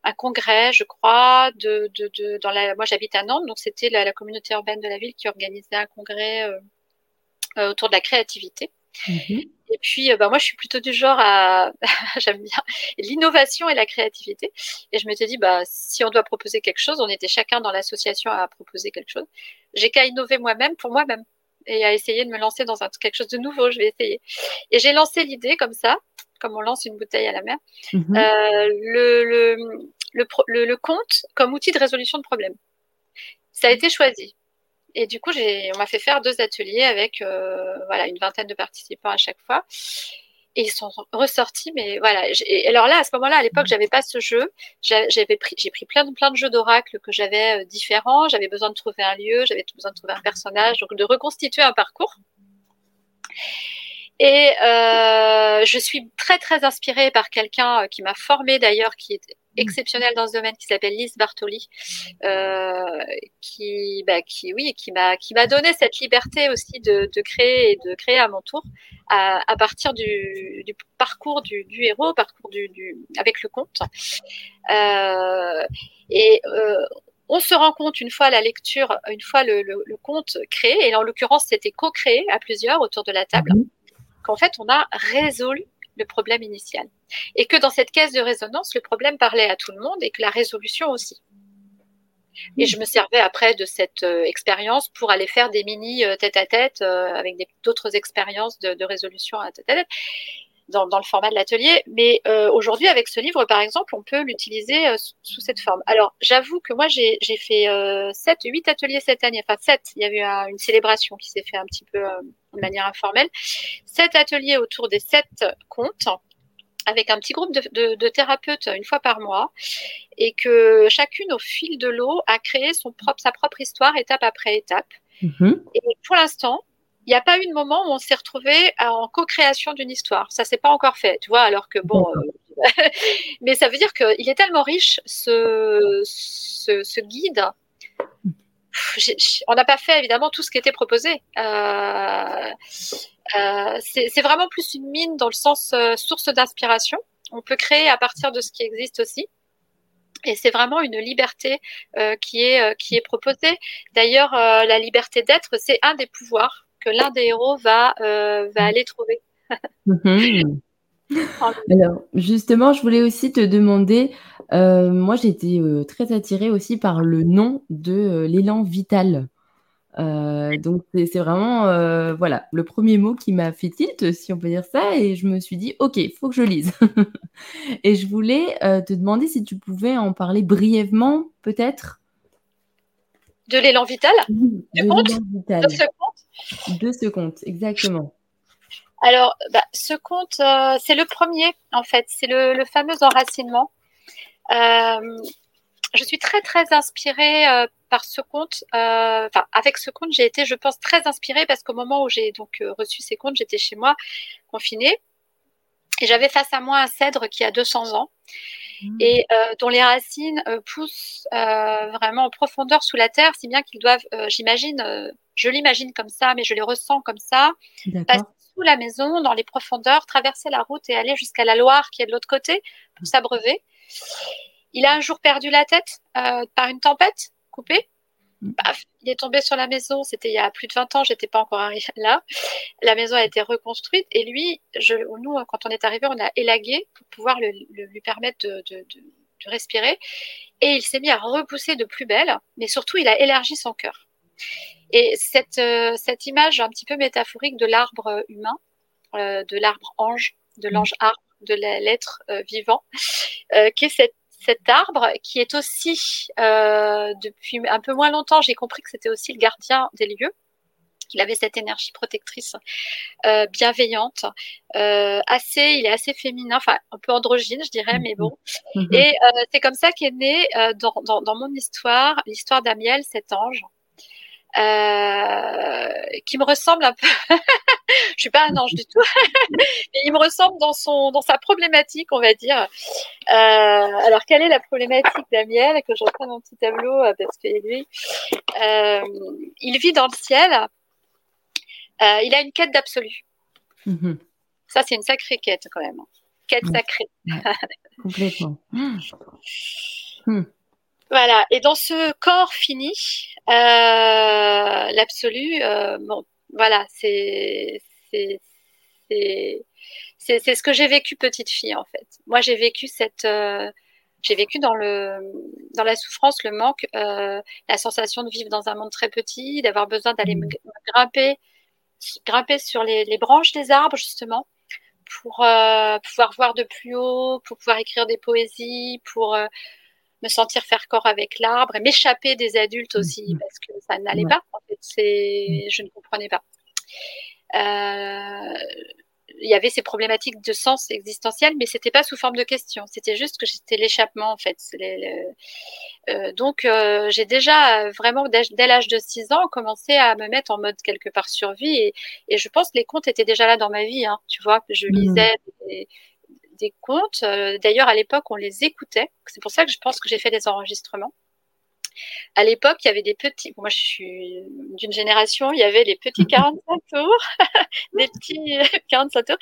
un congrès, je crois, dans la, moi j'habite à Nantes, donc c'était la, communauté urbaine de la ville qui organisait un congrès autour de la créativité. Mhm. Et puis, bah, moi, je suis plutôt du genre à, j'aime bien l'innovation et la créativité. Et je m'étais dit, bah, si on doit proposer quelque chose, on était chacun dans l'association à proposer quelque chose. J'ai qu'à innover moi-même pour moi-même et à essayer de me lancer dans un, quelque chose de nouveau. Je vais essayer. Et j'ai lancé l'idée comme ça, comme on lance une bouteille à la mer, mhm. euh, le, le, le, le, compte comme outil de résolution de problèmes. Ça a été choisi. Et du coup, on m'a fait faire deux ateliers avec euh, voilà, une vingtaine de participants à chaque fois. Et ils sont ressortis, mais voilà. Et alors là, à ce moment-là, à l'époque, j'avais pas ce jeu. J'avais pris, j'ai pris plein de plein de jeux d'oracle que j'avais euh, différents. J'avais besoin de trouver un lieu, j'avais besoin de trouver un personnage, donc de reconstituer un parcours. Et euh, je suis très très inspirée par quelqu'un qui m'a formée d'ailleurs, qui est exceptionnel dans ce domaine qui s'appelle Lise Bartoli, euh, qui, bah, qui, oui, qui m'a, qui m'a donné cette liberté aussi de, de, créer et de créer à mon tour à, à partir du, du, parcours du, du héros, parcours du, du, avec le conte. Euh, et euh, on se rend compte une fois la lecture, une fois le, le, le conte créé, et en l'occurrence c'était co-créé à plusieurs autour de la table, mhm. qu'en fait on a résolu le problème initial. Et que dans cette caisse de résonance, le problème parlait à tout le monde et que la résolution aussi. Et je me servais après de cette euh, expérience pour aller faire des mini euh, tête à tête euh, avec d'autres expériences de, de, résolution à tête à tête dans, dans le format de l'atelier. Mais euh, aujourd'hui, avec ce livre, par exemple, on peut l'utiliser euh, sous cette forme. Alors, j'avoue que moi, j'ai fait euh, 7, 8 ateliers cette année. Enfin, 7. Il y a eu une célébration qui s'est fait un petit peu de manière informelle. 7 ateliers autour des 7 contes avec un petit groupe de, de, de, thérapeutes une fois par mois et que chacune au fil de l'eau a créé son propre, sa propre histoire étape après étape. Mmh. Et pour l'instant, il n'y a pas eu de moment où on s'est retrouvé en co-création d'une histoire. Ça s'est pas encore fait, tu vois, alors que bon. Euh, mais ça veut dire qu'il est tellement riche, ce, ce, guide. On n'a pas fait évidemment tout ce qui était proposé. Euh, euh, c'est vraiment plus une mine dans le sens source d'inspiration. On peut créer à partir de ce qui existe aussi. Et c'est vraiment une liberté qui, est, proposée. D'ailleurs, la liberté d'être, c'est un des pouvoirs que l'un des héros va, euh, aller trouver. Mhm. Alors, justement, je voulais aussi te demander, euh, moi j'étais euh, très attirée aussi par le nom de l'élan vital. donc c'est vraiment voilà le premier mot qui m'a fait tilt, si on peut dire ça, et je me suis dit ok, il faut que je lise. et je voulais te demander si tu pouvais en parler brièvement, peut-être. De l'élan vital, de compte, vital. De ce compte? De ce compte, exactement. Alors, bah, ce compte, euh, c'est le premier, en fait. C'est le, fameux enracinement. Euh, je suis très, très inspirée euh, par ce compte. Enfin, avec ce compte, j'ai été, je pense, très inspirée parce qu'au moment où j'ai donc reçu ces comptes, j'étais chez moi, confinée. Et j'avais face à moi un cèdre qui a 200 ans. Mmh. et dont les racines poussent vraiment en profondeur sous la terre, si bien qu'ils doivent, j'imagine, je l'imagine comme ça, mais je les ressens comme ça, passer la maison, dans les profondeurs, traverser la route et aller jusqu'à la Loire qui est de l'autre côté pour mmh. s'abreuver. Il a un jour perdu la tête par une tempête coupée. Mm. il est tombé sur la maison. C'était il y a plus de 20 ans. J'étais pas encore arrivée là. La maison a été reconstruite et lui, je, nous, quand on est arrivé, on a élagué pour pouvoir le, lui permettre de, de, de, de, respirer. Et il s'est mis à repousser de plus belle, mais surtout, il a élargi son cœur. Et cette, euh, cette image un petit peu métaphorique de l'arbre humain, euh, de l'arbre ange, de l'ange mm. arbre, de l'être euh, vivant, euh, qui est cette cet arbre qui est aussi, euh, depuis un peu moins longtemps, j'ai compris que c'était aussi le gardien des lieux qu'il avait cette énergie protectrice euh, bienveillante, euh, assez, il est assez féminin, enfin un peu androgyne, je dirais, mais bon. Mm-hmm. Et euh, c'est comme ça qu'est né euh, dans, dans, dans, mon histoire l'histoire d'Amiel, cet ange, euh, qui me ressemble un peu. je suis pas un ange du tout, mais il me ressemble dans son, dans sa problématique, on va dire. Euh, alors, quelle est la problématique d'Amiel Que je reprenne mon petit tableau euh, parce que lui, euh, il vit dans le ciel. Il a une quête d'absolu. Mm-hmm. Ça, c'est une sacrée quête quand même. Quête sacrée. Complètement. Hmm. Voilà. Et dans ce corps fini, euh, l'absolu, euh, bon, voilà, c'est c'est c'est ce que j'ai vécu petite fille en fait. Moi, j'ai vécu cette euh, j'ai vécu dans le dans la souffrance, le manque, la sensation de vivre dans un monde très petit, d'avoir besoin d'aller me grimper grimper sur les, les, branches des arbres justement pour pouvoir voir de plus haut, pour pouvoir écrire des poésies, pour me sentir faire corps avec l'arbre et m'échapper des adultes aussi mm-hmm. parce que ça n'allait pas. En fait, c'est je ne comprenais pas. Euh, il y avait ces problématiques de sens existentiel, mais c'était pas sous forme de questions. C'était juste que c'était l'échappement en fait. Euh, donc euh, j'ai déjà vraiment dès, l'âge de 6 ans commencé à me mettre en mode quelque part survie et, et je pense que les contes étaient déjà là dans ma vie. Hein, tu vois, je mmh. lisais des, contes. Euh, d'ailleurs à l'époque on les écoutait. C'est pour ça que je pense que j'ai fait des enregistrements. À l'époque, il y avait des petits, moi je suis d'une génération, il y avait les petits 45 tours, des petits 45 tours,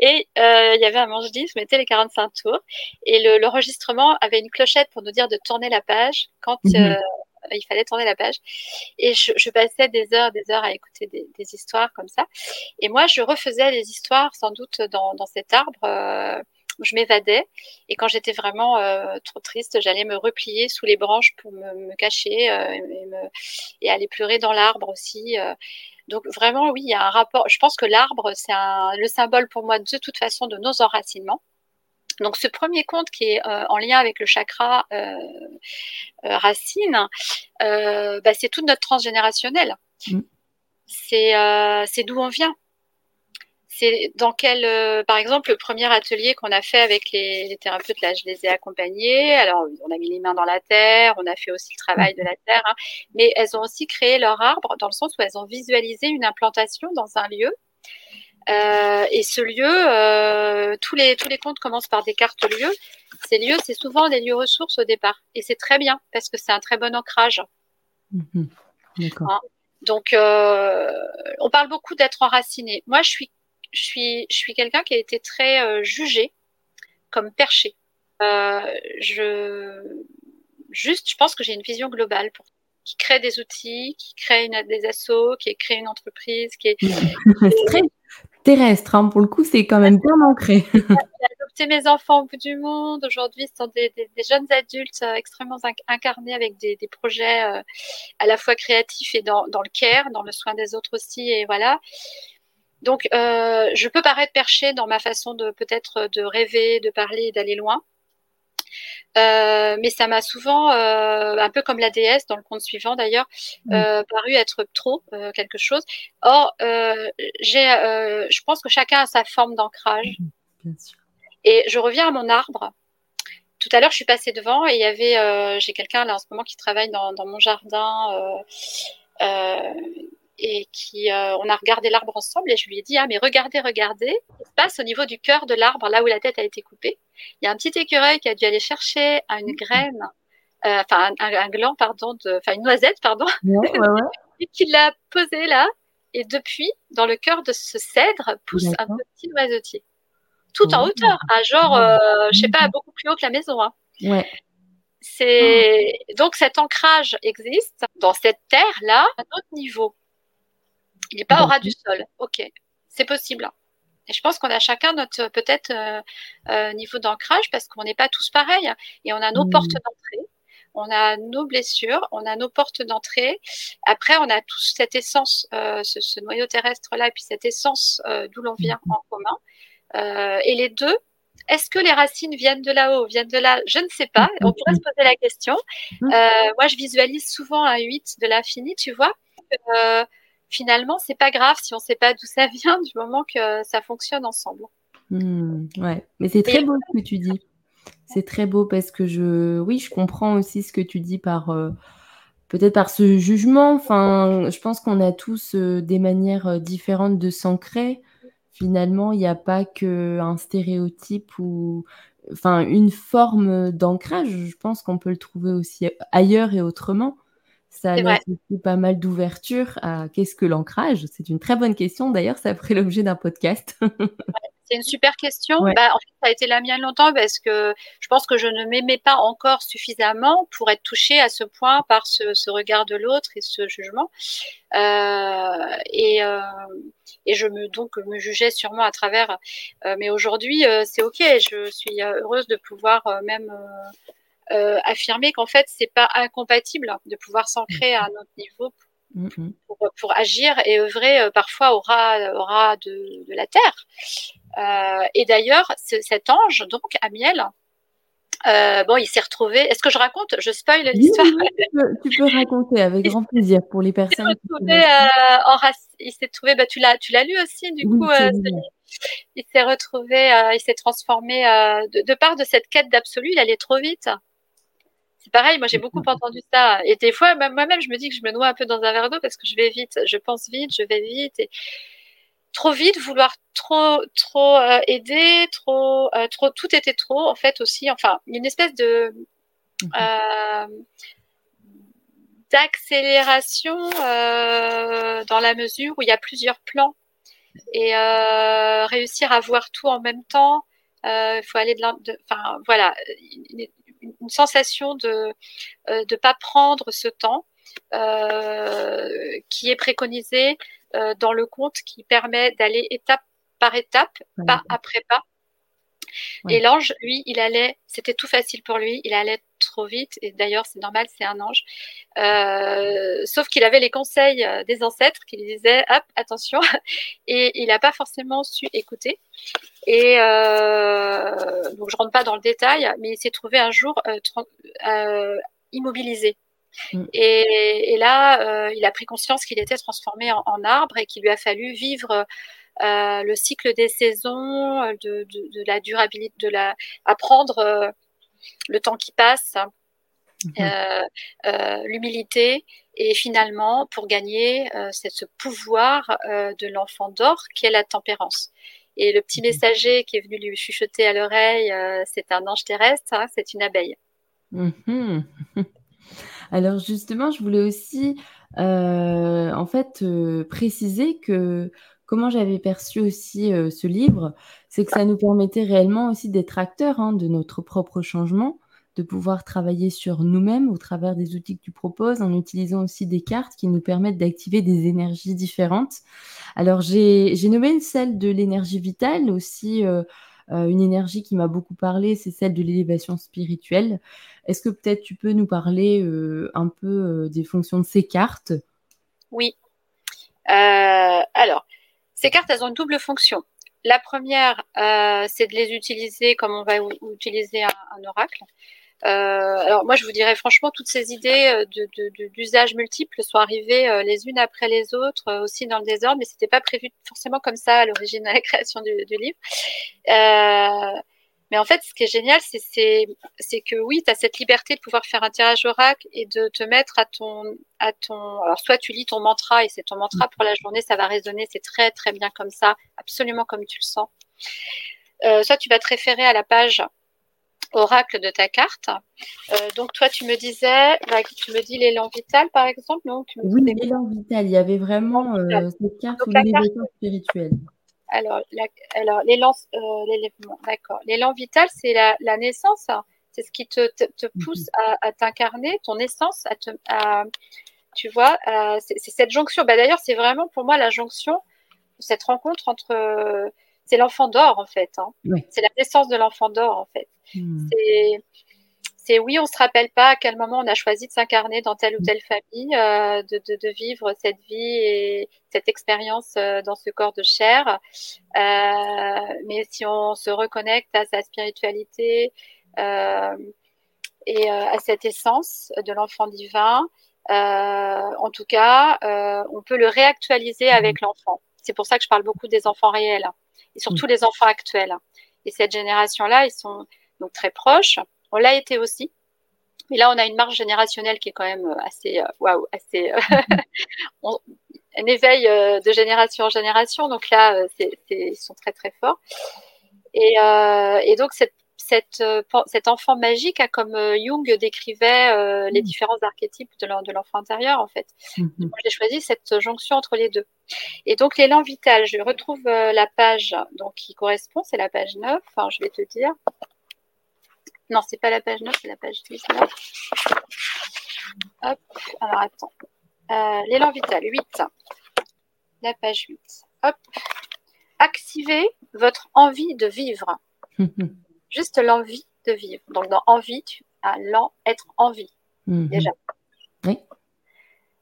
et euh, il y avait un manche-disque, je mettais les 45 tours, et l'enregistrement avait une clochette pour nous dire de tourner la page quand mhm. euh, il fallait tourner la page. Et je, passais des heures, des heures à écouter des, histoires comme ça. Et moi, je refaisais les histoires sans doute dans, cet arbre. Euh, je m'évadais. Et quand j'étais vraiment euh, trop triste, j'allais me replier sous les branches pour me, cacher euh, et, aller pleurer dans l'arbre aussi. Euh. Donc vraiment, oui, il y a un rapport. Je pense que l'arbre, c'est le symbole pour moi de toute façon de nos enracinements. Donc ce premier conte qui est en lien avec le chakra racine, bah, c'est toute notre transgénérationnel. Mm. C'est d'où on vient c'est dans quel, euh, par exemple, le premier atelier qu'on a fait avec les, thérapeutes, là, je les ai accompagnés. Alors, on a mis les mains dans la terre, on a fait aussi le travail de la terre, hein. mais elles ont aussi créé leur arbre dans le sens où elles ont visualisé une implantation dans un lieu. Euh, et ce lieu, euh, tous les tous les contes commencent par des cartes lieux. Ces lieux, c'est souvent des lieux ressources au départ, et c'est très bien parce que c'est un très bon ancrage. Mmh D'accord. Hein. Donc, on parle beaucoup d'être enraciné. Moi, je suis je suis, je suis quelqu'un qui a été très euh, jugé comme perché. Euh, je, juste, je pense que j'ai une vision globale pour qui crée des outils, qui crée une, des assos, qui crée une entreprise, qui est très terrestre. Hein, pour le coup, c'est quand même bien ancré. J'ai adopté mes enfants au bout du monde. Aujourd'hui, ce sont des, des, des, jeunes adultes euh, extrêmement incarnés avec des, des projets euh, à la fois créatifs et dans, dans, le care, dans le soin des autres aussi. Et voilà. Donc, euh, je peux paraître perché dans ma façon de peut-être de rêver, de parler, d'aller loin. Euh, mais ça m'a souvent, euh, un peu comme la déesse dans le conte suivant d'ailleurs, mm. paru être trop quelque chose. Or, j'ai, je pense que chacun a sa forme d'ancrage. Mm, et je reviens à mon arbre. Tout à l'heure, je suis passée devant et il y avait, j'ai quelqu'un là en ce moment qui travaille dans, dans mon jardin et qui, euh, on a regardé l'arbre ensemble et je lui ai dit, ah, mais regardez, regardez, il se passe au niveau du cœur de l'arbre, là où la tête a été coupée. Il y a un petit écureuil qui a dû aller chercher une graine, euh, enfin, un, gland, pardon, enfin, une noisette, pardon, et qui l'a posé là. Et depuis, dans le cœur de ce cèdre, pousse un petit noisetier. Tout en hauteur, à genre, euh, je sais pas, beaucoup plus haut que la maison. Hein. Ouais. C'est donc cet ancrage existe dans cette terre là à notre niveau. Il n'est pas au ras du sol. Ok, c'est possible. Et je pense qu'on a chacun notre peut-être euh, euh, niveau d'ancrage parce qu'on n'est pas tous pareils et on a nos mmh. portes d'entrée, on a nos blessures, on a nos portes d'entrée. Après, on a tous cette essence, euh, ce, noyau terrestre là, et puis cette essence d'où l'on vient mmh. en commun. et les deux, est-ce que les racines viennent de là-haut, viennent de là? Je ne sais pas. Mmh. On pourrait se poser la question. moi, je visualise souvent un 8 de l'infini, tu vois finalement, c'est pas grave si on sait pas d'où ça vient du moment que ça fonctionne ensemble. Hmm, ouais, mais c'est très beau ce que tu dis. C'est très beau parce que je, oui, je comprends aussi ce que tu dis par euh, peut-être par ce jugement. Enfin, je pense qu'on a tous euh, des manières euh, différentes de s'ancrer. Finalement, il n'y a pas qu'un stéréotype ou enfin une forme d'ancrage. Je pense qu'on peut le trouver aussi ailleurs et autrement. Ça laisse aussi pas mal d'ouverture à qu'est-ce que l'ancrage C'est une très bonne question. D'ailleurs, ça ferait l'objet d'un podcast. C'est une super question. Bah, en fait, ça a été la mienne longtemps parce que je pense que je ne m'aimais pas encore suffisamment pour être touchée à ce point par ce, regard de l'autre et ce jugement. Euh, et, euh, et je me donc me jugeais sûrement à travers. Euh, mais aujourd'hui, c'est ok. Je suis heureuse de pouvoir même affirmer qu'en fait, c'est pas incompatible de pouvoir s'ancrer à un autre niveau Mm-hmm. pour, agir et œuvrer euh, parfois au ras, au ras de, la terre. Euh, et d'ailleurs, cet ange, donc Amiel, euh, bon, il s'est retrouvé. Est-ce que je raconte Je spoil l'histoire. tu, peux, raconter avec grand plaisir pour les personnes. Il s'est trouvé. Bah, tu l'as, tu l'as lu aussi, du coup. il s'est retrouvé. il s'est transformé de, de, part de cette quête d'absolu. Il allait trop vite. C'est pareil, moi j'ai beaucoup entendu ça. Et des fois, moi-même, je me dis que je me noie un peu dans un verre d'eau parce que je vais vite, je pense vite, je vais vite. Et trop vite, vouloir trop, trop euh, aider, trop, euh, trop, tout était trop en fait aussi. Enfin, une espèce de euh, d'accélération dans la mesure où il y a plusieurs plans et réussir à voir tout en même temps. Il faut aller de, enfin voilà, une sensation de ne euh, pas prendre ce temps euh, qui est préconisé euh, dans le conte qui permet d'aller étape par étape, pas après pas. Et l'ange, lui, il allait, c'était tout facile pour lui, il allait trop vite, et d'ailleurs c'est normal, c'est un ange. sauf qu'il avait les conseils des ancêtres qui lui disaient, hop, attention, et il n'a pas forcément su écouter. Et euh, donc je rentre pas dans le détail, mais il s'est trouvé un jour euh, euh, immobilisé. Mm. Et, là, euh, il a pris conscience qu'il était transformé en, arbre et qu'il lui a fallu vivre le cycle des saisons, de, la durabilité, de la apprendre le temps qui passe, mm-hmm. l'humilité et finalement pour gagner ce pouvoir de l'enfant d'or qui est la tempérance. Et le petit messager qui est venu lui chuchoter à l'oreille, euh, c'est un ange terrestre, hein, c'est une abeille. Mhm. Alors justement, je voulais aussi euh, en fait euh, préciser que comment j'avais perçu aussi ce livre, c'est que ça nous permettait réellement aussi d'être acteurs hein, de notre propre changement de pouvoir travailler sur nous-mêmes au travers des outils que tu proposes, en utilisant aussi des cartes qui nous permettent d'activer des énergies différentes. Alors, j'ai nommé celle de l'énergie vitale, aussi euh, euh, une énergie qui m'a beaucoup parlé, c'est celle de l'élévation spirituelle. Est-ce que peut-être tu peux nous parler euh, un peu des fonctions de ces cartes? Oui. alors, ces cartes, elles ont une double fonction. La première, c'est de les utiliser comme on va utiliser un oracle. Euh, alors moi, je vous dirais franchement, toutes ces idées euh, d'usage de, multiples sont arrivées euh, les unes après les autres, aussi dans le désordre, mais c'était pas prévu forcément comme ça à l'origine de la création du, du livre. Mais en fait, ce qui est génial, c'est que oui, tu as cette liberté de pouvoir faire un tirage oracle et de te mettre à ton, à ton. Alors, soit tu lis ton mantra et c'est ton mantra pour la journée, ça va résonner, c'est très très bien comme ça, absolument comme tu le sens. Euh, soit tu vas te référer à la page oracle de ta carte. Euh, donc toi, tu me disais, bah, tu me dis l'élan vital, par exemple, non? Oui, l'élan vital. Il y avait vraiment euh, cette carte ou l'élévation spirituelle. Alors, alors l'élan, euh, d'accord. L'élan vital, c'est la, naissance. C'est ce qui te, te, mhm. pousse à, t'incarner, ton essence, à, te, à tu vois, c'est cette jonction. Bah, D'ailleurs, c'est vraiment pour moi la jonction, cette rencontre entre c'est l'enfant d'or en fait. Hein. C'est la naissance de l'enfant d'or en fait. Hmm. C'est oui, on se rappelle pas à quel moment on a choisi de s'incarner dans telle ou telle famille, euh, de, vivre cette vie et cette expérience euh, dans ce corps de chair. Euh, mais si on se reconnecte à sa spiritualité et à cette essence de l'enfant divin, en tout cas, on peut le réactualiser avec hmm. l'enfant. C'est pour ça que je parle beaucoup des enfants réels et surtout mm. les enfants actuels. Et cette génération-là, ils sont donc très proches. On l'a été aussi. Mais là, on a une marge générationnelle qui est quand même euh, assez, euh, waouh, assez, euh, un éveil de génération en génération. Donc là, ils sont très très forts. Et, et donc cette, cette, cet enfant magique, comme Jung décrivait les mmh. différents archétypes de l'enfant intérieur, en fait. Mmh Moi, j'ai choisi cette jonction entre les deux. Et donc, l'élan vital, je retrouve la page donc, qui correspond, c'est la page 9, enfin, je vais te dire. Non, c'est pas la page 9, c'est la page 19. Hop, alors attends. Euh, l'élan vital, 8. La page 8. Hop. Activez votre envie de vivre. Juste l'envie de vivre. Donc, dans envie, tu as l'en, être envie. Mhm. Déjà. Oui.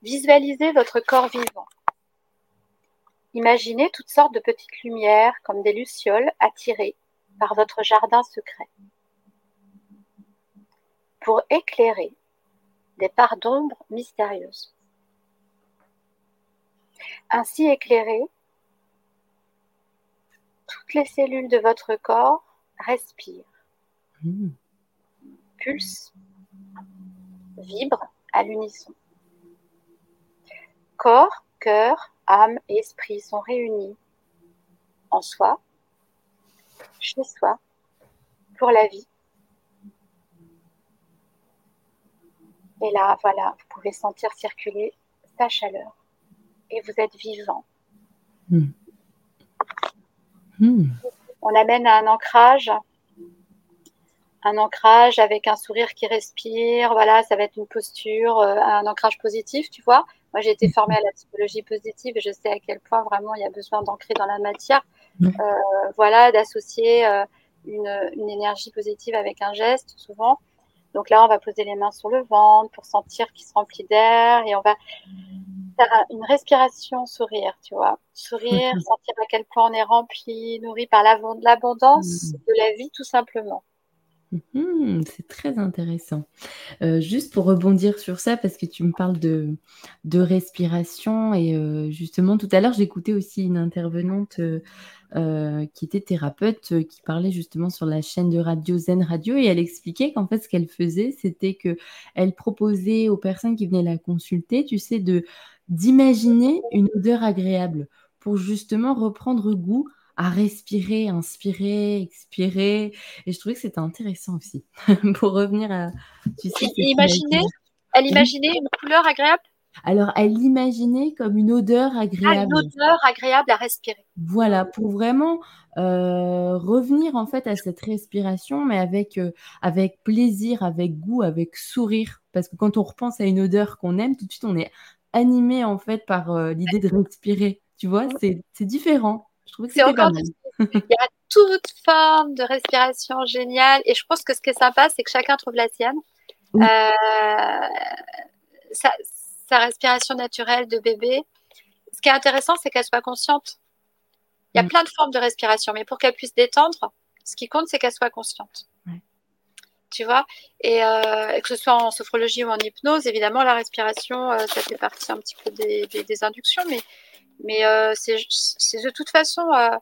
Visualisez votre corps vivant. Imaginez toutes sortes de petites lumières comme des lucioles attirées par votre jardin secret pour éclairer des parts d'ombre mystérieuses. Ainsi éclairées, toutes les cellules de votre corps respirent, mmh. pulsent, vibrent à l'unisson. Corps, cœur, âme et esprit sont réunis en soi, chez soi, pour la vie Et là, voilà, vous pouvez sentir circuler sa chaleur. Et vous êtes vivant. Hmm. Hmm. On amène à un ancrage. Un ancrage avec un sourire qui respire. Voilà, ça va être une posture, euh, un ancrage positif, tu vois. Moi, j'ai été formée à la psychologie positive et je sais à quel point vraiment il y a besoin d'ancrer dans la matière. Euh, voilà, d'associer euh, une, une, énergie positive avec un geste, souvent. Donc là, on va poser les mains sur le ventre pour sentir qu'il se remplit d'air et on va faire une respiration sourire, tu vois. Sourire, sentir à quel point on est rempli, nourri par l'abondance mm. de la vie, tout simplement. Mhm, c'est très intéressant. Euh, juste pour rebondir sur ça, parce que tu me parles de, de respiration, et euh, justement, tout à l'heure, j'écoutais aussi une intervenante euh, qui était thérapeute, qui parlait justement sur la chaîne de radio Zen Radio, et elle expliquait qu'en fait, ce qu'elle faisait, c'était que elle proposait aux personnes qui venaient la consulter, tu sais, d'imaginer une odeur agréable pour justement reprendre goût à respirer, inspirer, expirer. Et je trouvais que c'était intéressant aussi pour revenir à. Tu sais, imaginer, elle imaginait une couleur agréable? Alors, elle l'imaginait comme une odeur ah, agréable. une odeur agréable à respirer. Voilà, pour vraiment euh, revenir en fait à cette respiration, mais avec, euh, avec plaisir, avec goût, avec sourire. Parce que quand on repense à une odeur qu'on aime, tout de suite, on est animé en fait par euh, l'idée de respirer. Tu vois, c'est différent. C'est encore Il y a toute forme de respiration géniale. Et je pense que ce qui est sympa, c'est que chacun trouve la sienne. Euh, sa, respiration naturelle de bébé. Ce qui est intéressant, c'est qu'elle soit consciente. Il y a mm. plein de formes de respiration, mais pour qu'elle puisse détendre, ce qui compte, c'est qu'elle soit consciente. Tu vois? Euh, et, que ce soit en sophrologie ou en hypnose, évidemment, la respiration, euh, ça fait partie un petit peu des, des inductions, mais mais euh, c'est de toute façon. Euh,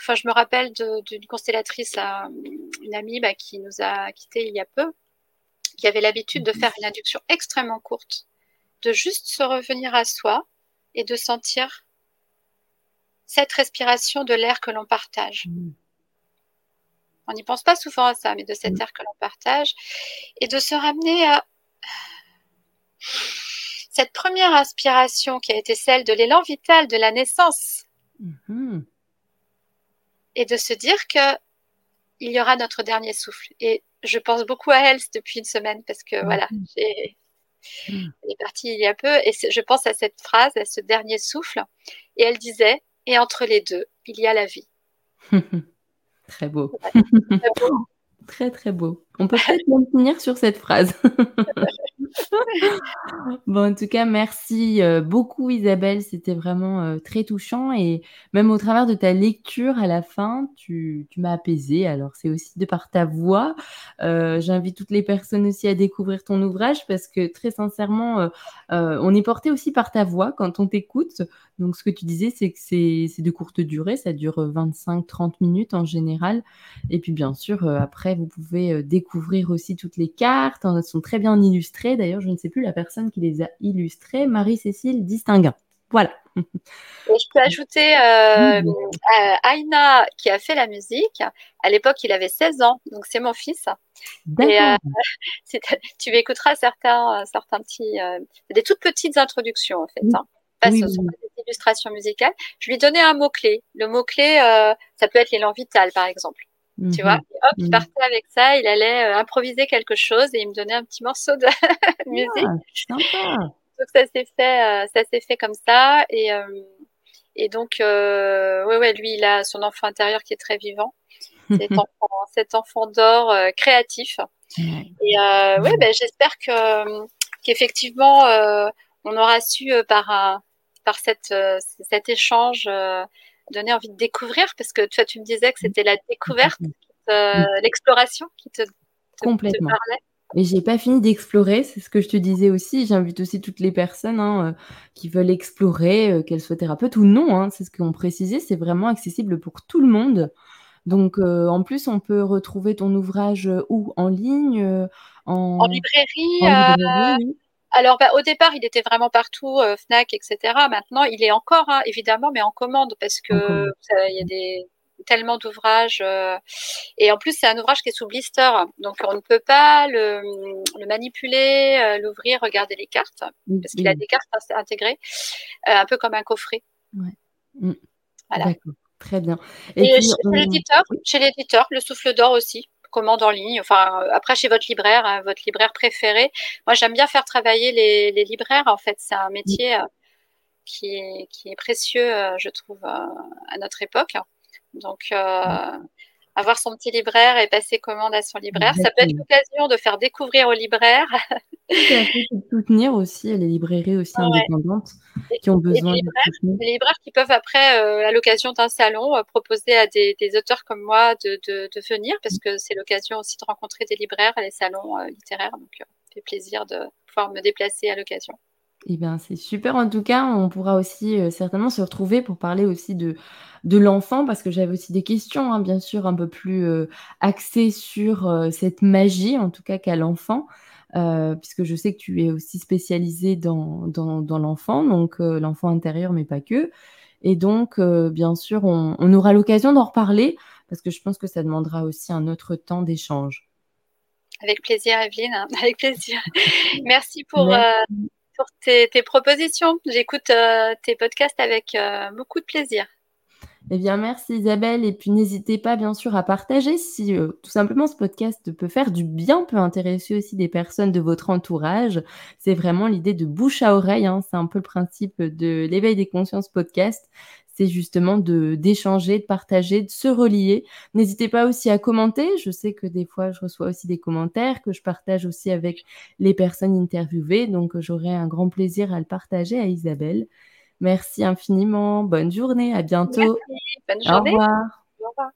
enfin, je me rappelle d'une constellatrice, une amie bah, qui nous a quittés il y a peu, qui avait l'habitude de faire une induction extrêmement courte, de juste se revenir à soi et de sentir cette respiration de l'air que l'on partage. Mmh. On n'y pense pas souvent à ça, mais de cet mmh. air que l'on partage et de se ramener à cette première inspiration qui a été celle de l'élan vital de la naissance. Mm-hmm. Et de se dire que il y aura notre dernier souffle. Et je pense beaucoup à elle depuis une semaine parce que voilà, mm-hmm. mm. elle est partie il y a peu et je pense à cette phrase, à ce dernier souffle. Et elle disait, et entre les deux, il y a la vie. Très beau. très beau. Très très beau. On peut peut-être même finir sur cette phrase. bon, en tout cas, merci euh, beaucoup Isabelle, c'était vraiment euh, très touchant et même au travers de ta lecture à la fin, tu, tu m'as apaisé. Alors c'est aussi de par ta voix. Euh, j'invite toutes les personnes aussi à découvrir ton ouvrage parce que très sincèrement, on est porté aussi par ta voix quand on t'écoute. Donc ce que tu disais, c'est que c'est de courte durée, ça dure 25-30 minutes en général. Et puis bien sûr, après, vous pouvez découvrir aussi toutes les cartes, elles sont très bien illustrées d'ailleurs, je ne sais plus la personne qui les a illustrées, Marie-Cécile Distinguin. Voilà. Et je peux ajouter euh, Aina qui a fait la musique. À l'époque, il avait 16 ans, donc c'est mon fils. Et, euh, tu écouteras certains, certains petits, euh, des toutes petites introductions en fait. Hein. Pas, ce sont pas des illustrations musicales. Je lui donnais un mot clé. Le mot clé, euh, ça peut être l'élan vital, par exemple. Tu vois, et hop, il mhm. partait avec ça, il allait euh, improviser quelque chose et il me donnait un petit morceau de musique. Ah, sympa. Donc ça s'est fait, euh, ça s'est fait comme ça et euh, et donc ouais ouais lui il a son enfant intérieur qui est très vivant, cet enfant, cet enfant d'or créatif. Et ouais ben j'espère que qu'effectivement on aura su par un, par cette cet échange donner envie de découvrir parce que toi tu me disais que c'était la découverte, euh, l'exploration qui te, complètement. Et j'ai pas fini d'explorer, c'est ce que je te disais aussi. J'invite aussi toutes les personnes hein, euh, qui veulent explorer, euh, qu'elles soient thérapeutes ou non. Hein, c'est ce qu'on précisait, c'est vraiment accessible pour tout le monde. Donc, en plus, on peut retrouver ton ouvrage où? En ligne en... en... librairie, en librairie alors, bah, au départ, il était vraiment partout, euh, Fnac, etc. Maintenant, il est encore, hein, évidemment, mais en commande parce que il y a des tellement d'ouvrages. Euh, et en plus, c'est un ouvrage qui est sous blister, donc on ne peut pas le, manipuler, euh, l'ouvrir, regarder les cartes, parce qu'il a des cartes intégrées, un peu comme un coffret. Ouais. Mm. Voilà. Très bien. Et, chez l'éditeur, le souffle d'or aussi commande en ligne. Enfin, euh, après chez votre libraire, hein, votre libraire préféré. Moi, j'aime bien faire travailler les, libraires. En fait, c'est un métier euh, qui est, qui est précieux, euh, je trouve, à notre époque. Donc, avoir son petit libraire et passer commande à son libraire. Ça peut être l'occasion de faire découvrir aux libraires. soutenir aussi les librairies aussi indépendantes qui ont besoin de soutenir. Les libraires qui peuvent après, euh, à l'occasion d'un salon, euh, proposer à des, auteurs comme moi de, venir parce que c'est l'occasion aussi de rencontrer des libraires à les salons euh, littéraires. Donc, ça fait plaisir de pouvoir me déplacer à l'occasion. Eh bien, c'est super en tout cas. On pourra aussi certainement se retrouver pour parler aussi de, de l'enfant, parce que j'avais aussi des questions, hein, bien sûr, un peu plus euh, axées sur euh, cette magie, en tout cas qu'à l'enfant, euh, puisque je sais que tu es aussi spécialisée dans, dans, l'enfant, donc l'enfant intérieur, mais pas que. Et donc, bien sûr, on, aura l'occasion d'en reparler, parce que je pense que ça demandera aussi un autre temps d'échange. Avec plaisir, Evelyne, hein, avec plaisir. Merci pour, pour tes, propositions. J'écoute tes podcasts avec beaucoup de plaisir. Eh bien, merci Isabelle. Et puis, n'hésitez pas, bien sûr, à partager si euh, tout simplement ce podcast peut faire du bien, peut intéresser aussi des personnes de votre entourage. C'est vraiment l'idée de bouche à oreille. Hein. C'est un peu le principe de l'éveil des consciences podcast. C'est justement de d'échanger, de partager, de se relier. N'hésitez pas aussi à commenter. Je sais que des fois, je reçois aussi des commentaires que je partage aussi avec les personnes interviewées. Donc, j'aurai un grand plaisir à le partager à Isabelle. Merci infiniment. Bonne journée. À bientôt. Bonne journée. Au revoir.